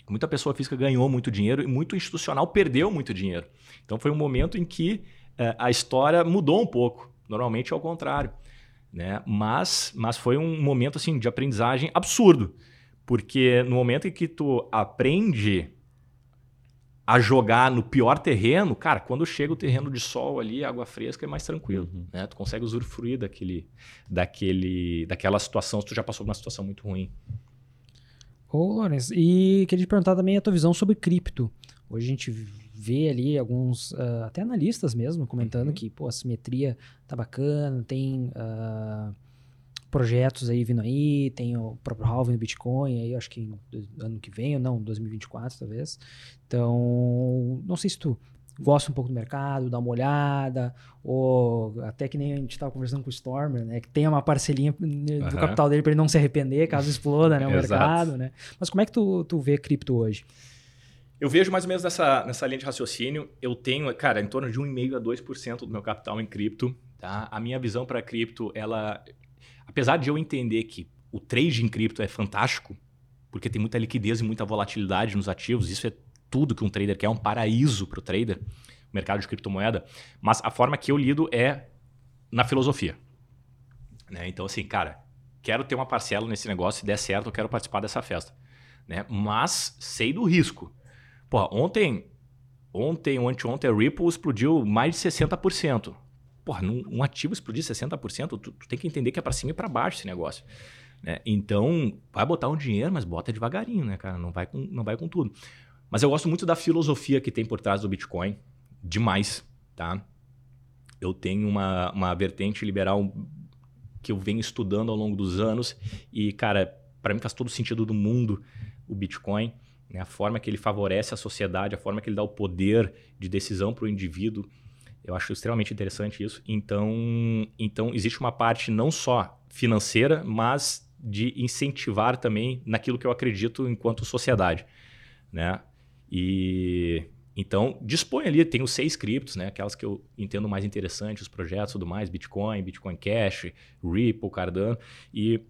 Muita pessoa física ganhou muito dinheiro e muito institucional perdeu muito dinheiro. Então foi um momento em que é, a história mudou um pouco. Normalmente é o contrário. Né? Mas, mas foi um momento assim de aprendizagem absurdo. Porque no momento em que tu aprende a jogar no pior terreno, cara, quando chega o terreno de sol ali, água fresca, é mais tranquilo, uhum. né? Tu consegue usufruir daquele, daquele, daquela situação se tu já passou por uma situação muito ruim. Ô, Lourenço, e queria te perguntar também a tua visão sobre cripto. Hoje a gente vê ali alguns, uh, até analistas mesmo, comentando uhum. que, pô, a simetria tá bacana, tem... Uh, projetos aí vindo aí, tem o próprio halving do Bitcoin aí, acho que ano que vem ou não, 2024 talvez. Então, não sei se tu gosta um pouco do mercado, dá uma olhada, ou até que nem a gente estava conversando com o Stormer, né, que tem uma parcelinha do capital dele para ele não se arrepender caso exploda, né, o mercado, né? Mas como é que tu, tu vê cripto hoje? Eu vejo mais ou menos nessa, nessa linha de raciocínio. Eu tenho, cara, em torno de 1,5% a 2% do meu capital em cripto. Tá? A minha visão para cripto, ela apesar de eu entender que o trade em cripto é fantástico, porque tem muita liquidez e muita volatilidade nos ativos, isso é tudo que um trader quer, é um paraíso para o trader, o mercado de criptomoeda, mas a forma que eu lido é na filosofia. Né? Então, assim, cara, quero ter uma parcela nesse negócio, se der certo, eu quero participar dessa festa. Né? Mas sei do risco. Pô, ontem, ontem ou anteontem, a Ripple explodiu mais de 60% porra, num, um ativo explodir 60%, tu, tu tem que entender que é para cima e para baixo esse negócio. Né? Então, vai botar um dinheiro, mas bota devagarinho, né, cara? Não vai, com, não vai com tudo. Mas eu gosto muito da filosofia que tem por trás do Bitcoin. Demais, tá? Eu tenho uma, uma vertente liberal que eu venho estudando ao longo dos anos e, cara, para mim faz todo sentido do mundo o Bitcoin, né? a forma que ele favorece a sociedade, a forma que ele dá o poder de decisão para o indivíduo. Eu acho extremamente interessante isso. Então, então, existe uma parte não só financeira, mas de incentivar também naquilo que eu acredito enquanto sociedade. Né? E então, dispõe ali, os seis criptos, né? Aquelas que eu entendo mais interessantes, os projetos tudo mais, Bitcoin, Bitcoin Cash, Ripple, Cardano. E,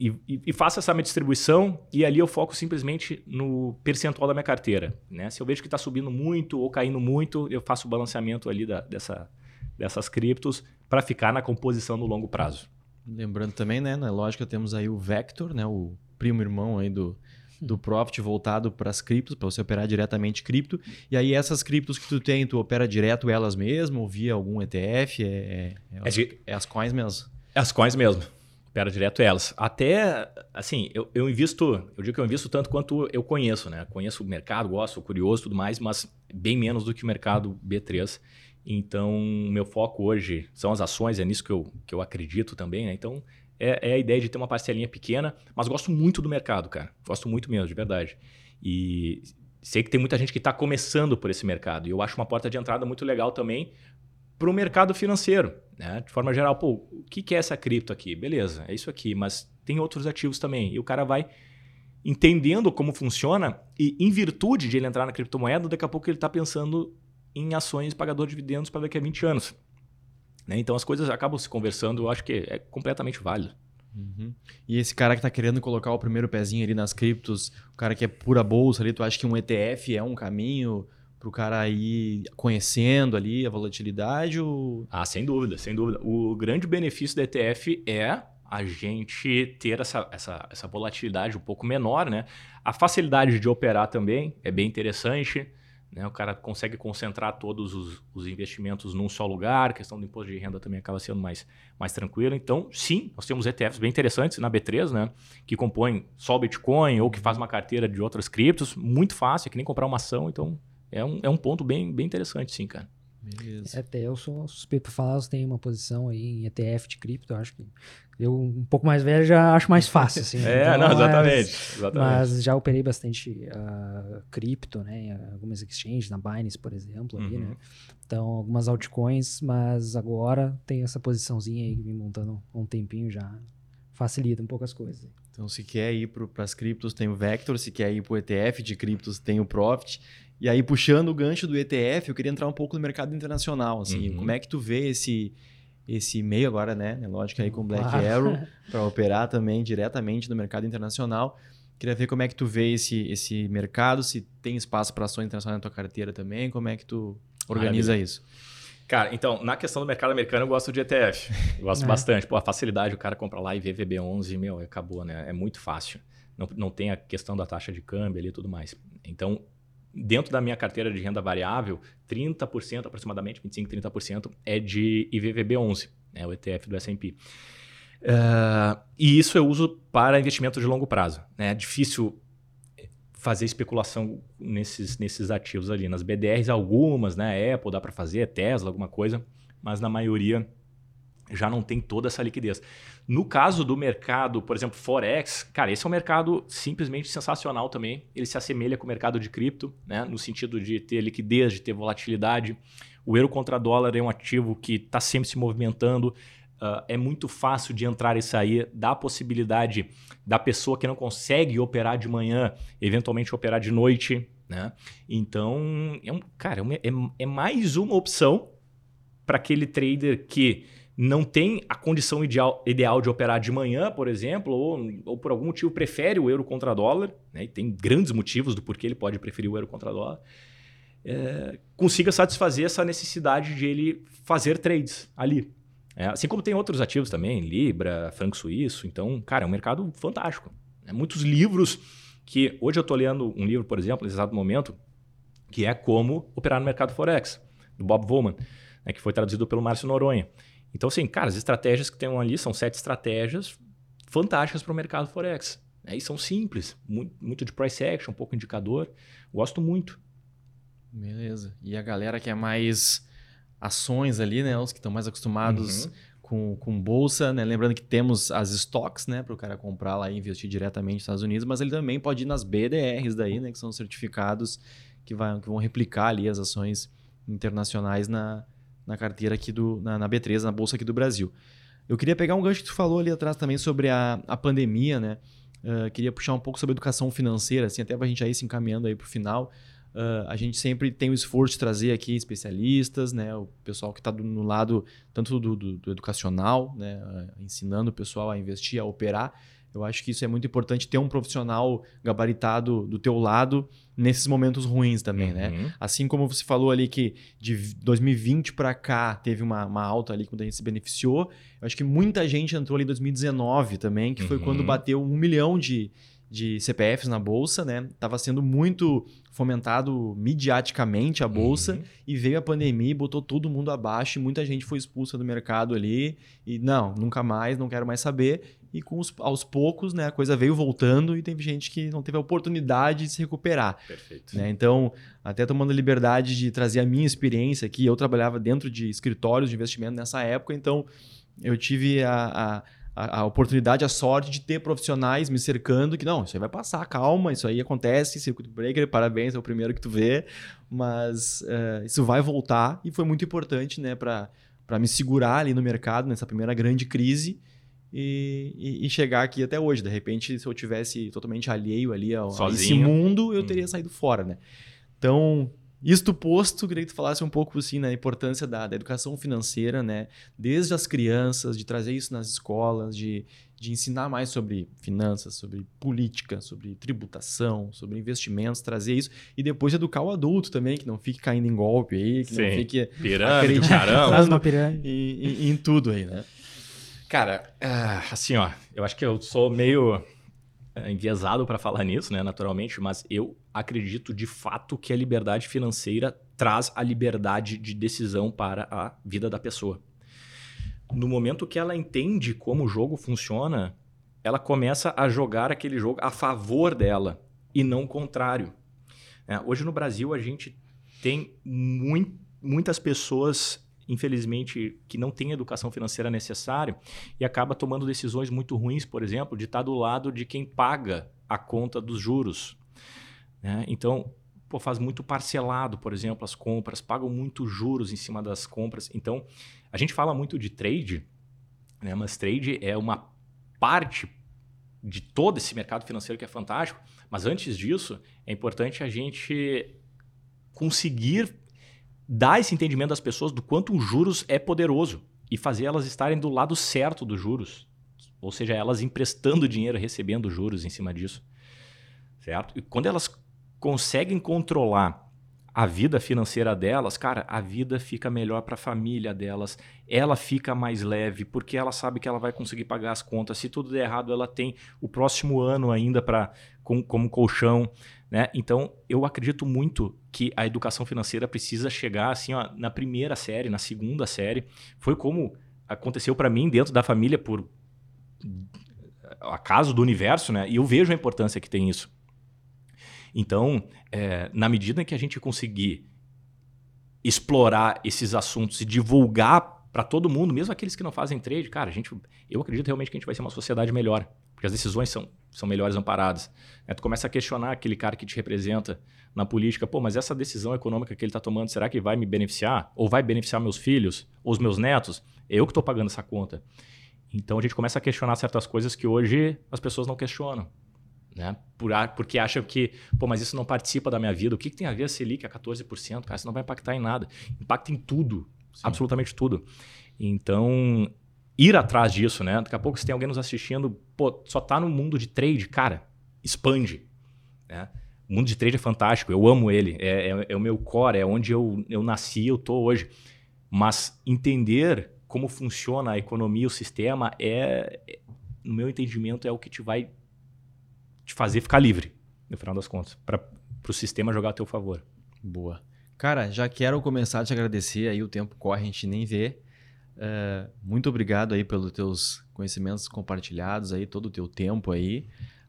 e, e faço essa minha distribuição e ali eu foco simplesmente no percentual da minha carteira. Né? Se eu vejo que está subindo muito ou caindo muito, eu faço o balanceamento ali da, dessa, dessas criptos para ficar na composição no longo prazo. Lembrando também, né, na lógica temos aí o Vector, né, o primo irmão aí do, do Profit voltado para as criptos, para você operar diretamente cripto. E aí essas criptos que tu tem, tu opera direto elas mesmo, ou via algum ETF? É, é, é, as, é as coins mesmo? É as coins mesmo. Opera direto elas. Até, assim, eu, eu invisto, eu digo que eu invisto tanto quanto eu conheço, né? Conheço o mercado, gosto, sou curioso tudo mais, mas bem menos do que o mercado B3. Então, meu foco hoje são as ações, é nisso que eu, que eu acredito também, né? Então, é, é, a ideia de ter uma parcelinha pequena, mas gosto muito do mercado, cara. Gosto muito mesmo, de verdade. E sei que tem muita gente que está começando por esse mercado. E eu acho uma porta de entrada muito legal também para o mercado financeiro. Né? De forma geral, pô, o que é essa cripto aqui? Beleza, é isso aqui, mas tem outros ativos também. E o cara vai entendendo como funciona e em virtude de ele entrar na criptomoeda, daqui a pouco ele está pensando em ações pagador de dividendos para daqui a 20 anos. Né? Então as coisas acabam se conversando, eu acho que é completamente válido. Uhum. E esse cara que está querendo colocar o primeiro pezinho ali nas criptos, o cara que é pura bolsa ali, tu acha que um ETF é um caminho para o cara ir conhecendo ali a volatilidade? Ou... Ah, sem dúvida, sem dúvida. O grande benefício do ETF é a gente ter essa, essa, essa volatilidade um pouco menor, né? A facilidade de operar também é bem interessante. Né? O cara consegue concentrar todos os, os, investimentos num só lugar, a questão do imposto de renda também acaba sendo mais, mais tranquila. Então, sim, nós temos ETFs bem interessantes na B3, né? que compõem só o Bitcoin ou que faz uma carteira de outras criptos, muito fácil, é que nem comprar uma ação. Então, é um, é um ponto bem, bem interessante, sim, cara. Beleza. É, até eu sou suspeito para falar, você tem uma posição aí em ETF de cripto, eu acho que eu, um pouco mais velho, já acho mais fácil. Assim, é, então, não, exatamente, mas, exatamente. Mas já operei bastante uh, cripto, né? Em algumas exchanges, na Binance, por exemplo, ali, né? uhum. né? Então, algumas altcoins, mas agora tem essa posiçãozinha aí que vem montando há um tempinho já. Facilita um pouco as coisas. Então, se quer ir para as criptos, tem o Vector. Se quer ir para o ETF de criptos, tem o Profit. E aí, puxando o gancho do ETF, eu queria entrar um pouco no mercado internacional. Assim, uhum. Como é que tu vê esse esse meio agora, né? É lógico aí com Black Arrow para operar também diretamente no mercado internacional. Queria ver como é que tu vê esse, esse mercado, se tem espaço para ações internacionais na tua carteira também, como é que tu organiza isso? Cara, então, na questão do mercado americano, eu gosto de ETF. Eu gosto é. bastante. Pô, a facilidade, o cara compra lá e vê VB11, meu, acabou, né? É muito fácil. Não, não tem a questão da taxa de câmbio ali e tudo mais. Então, dentro da minha carteira de renda variável, 30%, aproximadamente 25%, 30% é de IVVB11, né, o ETF do S&P. Uh, e isso eu uso para investimento de longo prazo. Né? É difícil fazer especulação nesses, nesses ativos ali. Nas BDRs, algumas, né? Apple dá para fazer, Tesla, alguma coisa, mas na maioria já não tem toda essa liquidez. No caso do mercado, por exemplo, Forex, cara, esse é um mercado simplesmente sensacional também. Ele se assemelha com o mercado de cripto, né? no sentido de ter liquidez, de ter volatilidade. O euro contra dólar é um ativo que está sempre se movimentando. Uh, é muito fácil de entrar e sair, dá a possibilidade da pessoa que não consegue operar de manhã, eventualmente operar de noite. Né? Então, é um, cara, é, é, é mais uma opção para aquele trader que não tem a condição ideal, ideal de operar de manhã, por exemplo, ou, ou por algum motivo prefere o euro contra dólar, né, e tem grandes motivos do porquê ele pode preferir o euro contra dólar, é, consiga satisfazer essa necessidade de ele fazer trades ali. É, assim como tem outros ativos também, Libra, Franco Suíço. Então, cara, é um mercado fantástico. É, muitos livros que... Hoje eu estou lendo um livro, por exemplo, nesse exato momento, que é Como Operar no Mercado Forex, do Bob Woman, né, que foi traduzido pelo Márcio Noronha. Então, assim, cara, as estratégias que tem ali são sete estratégias fantásticas para o mercado Forex. Né? E são simples, muito, muito de price action, um pouco indicador. Gosto muito. Beleza. E a galera que é mais ações ali, né? Os que estão mais acostumados uhum. com, com bolsa, né? Lembrando que temos as stocks, né? Para o cara comprar lá e investir diretamente nos Estados Unidos, mas ele também pode ir nas BDRs daí, né? Que são certificados que, vai, que vão replicar ali as ações internacionais na, na carteira aqui do, na, na B3, na bolsa aqui do Brasil. Eu queria pegar um gancho que tu falou ali atrás também sobre a, a pandemia, né? Uh, queria puxar um pouco sobre educação financeira, assim, até para a gente aí se encaminhando aí para o final. Uh, a gente sempre tem o esforço de trazer aqui especialistas, né, o pessoal que está no lado tanto do, do, do educacional, né, uh, ensinando o pessoal a investir, a operar. Eu acho que isso é muito importante ter um profissional gabaritado do teu lado nesses momentos ruins também, né? uhum. né? Assim como você falou ali que de 2020 para cá teve uma, uma, alta ali quando a gente se beneficiou, eu acho que muita gente entrou ali em 2019 também, que foi uhum. quando bateu um milhão de, de CPFs na bolsa, né? Tava sendo muito fomentado midiaticamente a bolsa uhum. e veio a pandemia e botou todo mundo abaixo e muita gente foi expulsa do mercado ali e não, nunca mais, não quero mais saber. E com os, aos poucos, né, a coisa veio voltando e teve gente que não teve a oportunidade de se recuperar. Perfeito. Né? Então, até tomando a liberdade de trazer a minha experiência aqui, eu trabalhava dentro de escritórios de investimento nessa época, então eu tive a, a a, oportunidade, a sorte de ter profissionais me cercando que não, isso aí vai passar, calma, isso aí acontece, circuit breaker, parabéns, é o primeiro que tu vê, mas uh, isso vai voltar e foi muito importante, né, para me segurar ali no mercado nessa primeira grande crise e, e, e, chegar aqui até hoje. De repente, se eu tivesse totalmente alheio ali ao, a esse mundo, eu teria hum. saído fora, né? Então, isto posto, queria que tu falasse um pouco assim na importância da, da, educação financeira, né? Desde as crianças, de trazer isso nas escolas, de, de ensinar mais sobre finanças, sobre política, sobre tributação, sobre investimentos, trazer isso e depois educar o adulto também, que não fique caindo em golpe aí, que Sim. não fique pirâmide, caramba. Em, em, em tudo aí, né? Cara, ah, assim, ó, eu acho que eu sou meio é, enviesado para falar nisso, né, naturalmente, mas eu acredito de fato que a liberdade financeira traz a liberdade de decisão para a vida da pessoa. No momento que ela entende como o jogo funciona, ela começa a jogar aquele jogo a favor dela e não o contrário. É, hoje no Brasil a gente tem muitas pessoas infelizmente, que não tem educação financeira necessária e acaba tomando decisões muito ruins, por exemplo, de estar do lado de quem paga a conta dos juros. Né? Então, pô, faz muito parcelado, por exemplo, as compras, pagam muito juros em cima das compras. Então, a gente fala muito de trade, né? mas trade é uma parte de todo esse mercado financeiro que é fantástico. Mas antes disso, é importante a gente conseguir dar esse entendimento das pessoas do quanto os juros é poderoso e fazer elas estarem do lado certo dos juros. Ou seja, elas emprestando dinheiro, recebendo juros em cima disso. Certo? E quando elas conseguem controlar a vida financeira delas, cara, a vida fica melhor para a família delas. Ela fica mais leve porque ela sabe que ela vai conseguir pagar as contas. Se tudo der errado, ela tem o próximo ano ainda para com, como colchão. Né? Então, eu acredito muito que a educação financeira precisa chegar assim ó, na primeira série, na segunda série. Foi como aconteceu para mim dentro da família por acaso do universo, né? E eu vejo a importância que tem isso. Então, é, na medida que a gente conseguir explorar esses assuntos e divulgar para todo mundo, mesmo aqueles que não fazem trade, cara, a gente, eu acredito realmente que a gente vai ser uma sociedade melhor, porque as decisões são são melhores amparadas. É, tu começa a questionar aquele cara que te representa na política, pô, mas essa decisão econômica que ele está tomando, será que vai me beneficiar? Ou vai beneficiar meus filhos? Ou os meus netos? É eu que estou pagando essa conta. Então a gente começa a questionar certas coisas que hoje as pessoas não questionam. Né? Por, porque acham que, pô, mas isso não participa da minha vida. O que, que tem a ver a Selic a 14%? Cara, isso não vai impactar em nada. Impacta em tudo, Sim. absolutamente tudo. Então, ir atrás disso, né? Daqui a pouco, se tem alguém nos assistindo, pô, só tá no mundo de trade, cara, expande. Né? O mundo de trade é fantástico, eu amo ele, é, é, é, o meu core, é onde eu, eu nasci, eu tô hoje. Mas entender como funciona a economia, o sistema, é, é no meu entendimento, é o que te vai te fazer ficar livre, no final das contas, para o sistema jogar a teu favor. Boa. Cara, já quero começar a te agradecer, aí o tempo corre, a gente nem vê. É, muito obrigado aí pelos teus conhecimentos compartilhados aí, todo o teu tempo aí.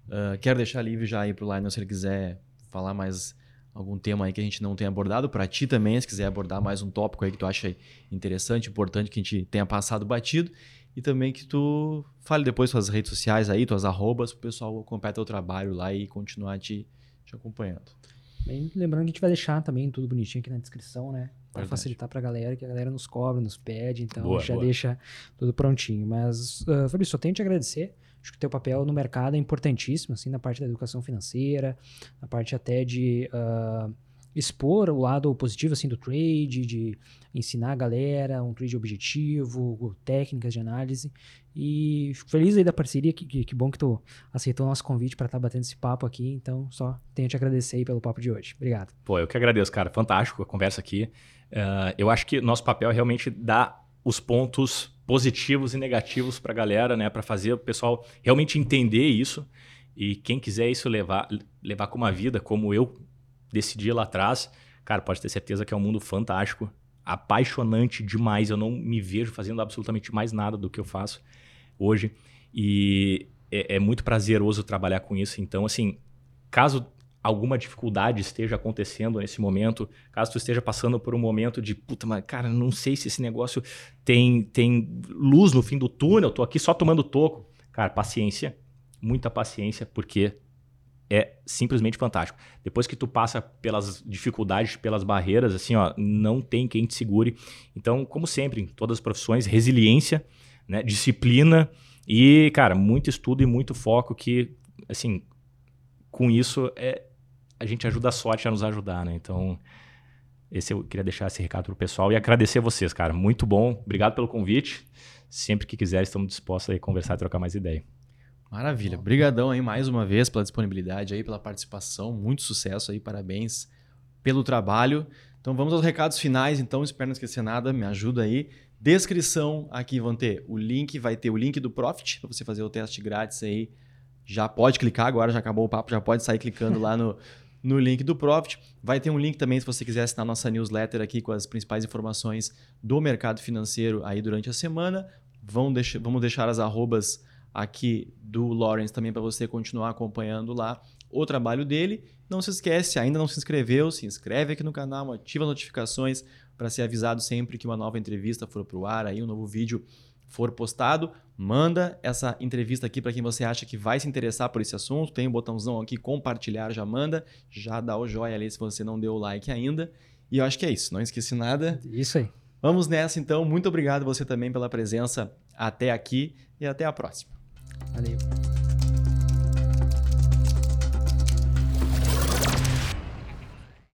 Uh, quero deixar livre já aí para o Lionel se ele quiser falar mais algum tema aí que a gente não tenha abordado. Para ti também, se quiser abordar mais um tópico aí que tu acha interessante, importante, que a gente tenha passado batido. E também que tu fale depois suas redes sociais aí, tuas arrobas, para o pessoal acompanhar teu trabalho lá e continuar te, te acompanhando. Bem, lembrando que a gente vai deixar também tudo bonitinho aqui na descrição, né? Para facilitar para a galera, que a galera nos cobra, nos pede, então boa, já boa. deixa tudo prontinho. Mas, uh, Fabrício, só tenho que te agradecer. Acho que o teu papel no mercado é importantíssimo, assim, na parte da educação financeira, na parte até de uh, expor o lado positivo, assim, do trade, de ensinar a galera um trade objetivo, técnicas de análise. E fico feliz aí da parceria, que, que, que bom que tu aceitou o nosso convite para estar tá batendo esse papo aqui. Então, só tenho a te agradecer aí pelo papo de hoje. Obrigado. Pô, eu que agradeço, cara. Fantástico a conversa aqui. Uh, eu acho que nosso papel é realmente dar os pontos positivos e negativos para a galera, né? Para fazer o pessoal realmente entender isso. E quem quiser isso levar, levar com uma vida, como eu decidi lá atrás, cara, pode ter certeza que é um mundo fantástico, apaixonante demais. Eu não me vejo fazendo absolutamente mais nada do que eu faço hoje. E é, é muito prazeroso trabalhar com isso. Então, assim, caso alguma dificuldade esteja acontecendo nesse momento, caso tu esteja passando por um momento de puta, mas cara, não sei se esse negócio tem, tem luz no fim do túnel, tô aqui só tomando toco. Cara, paciência, muita paciência, porque é simplesmente fantástico. Depois que tu passa pelas dificuldades, pelas barreiras, assim, ó, não tem quem te segure. Então, como sempre, em todas as profissões, resiliência, né, disciplina e, cara, muito estudo e muito foco que, assim, com isso é a gente ajuda a sorte a nos ajudar, né? Então, esse eu queria deixar esse recado pro pessoal e agradecer a vocês, cara. Muito bom. Obrigado pelo convite. Sempre que quiser, estamos dispostos a conversar e trocar mais ideia. Maravilha. Obrigadão aí mais uma vez pela disponibilidade aí, pela participação. Muito sucesso aí, parabéns pelo trabalho. Então vamos aos recados finais, então espero não esquecer nada, me ajuda aí. Descrição aqui vão ter o link, vai ter o link do Profit para você fazer o teste grátis aí. Já pode clicar agora, já acabou o papo, já pode sair clicando lá no, no link do Profit. Vai ter um link também se você quiser assinar nossa newsletter aqui com as principais informações do mercado financeiro aí durante a semana. Vão deixar, vamos deixar as arrobas aqui do Lawrence também para você continuar acompanhando lá o trabalho dele. Não se esquece, ainda não se inscreveu, se inscreve aqui no canal, ativa as notificações para ser avisado sempre que uma nova entrevista for para o ar, aí um novo vídeo for postado, manda essa entrevista aqui para quem você acha que vai se interessar por esse assunto. Tem o um botãozão aqui compartilhar, já manda, já dá o joinha ali se você não deu o like ainda. E eu acho que é isso, não esqueci nada. Isso aí. Vamos nessa então. Muito obrigado você também pela presença até aqui e até a próxima. Valeu.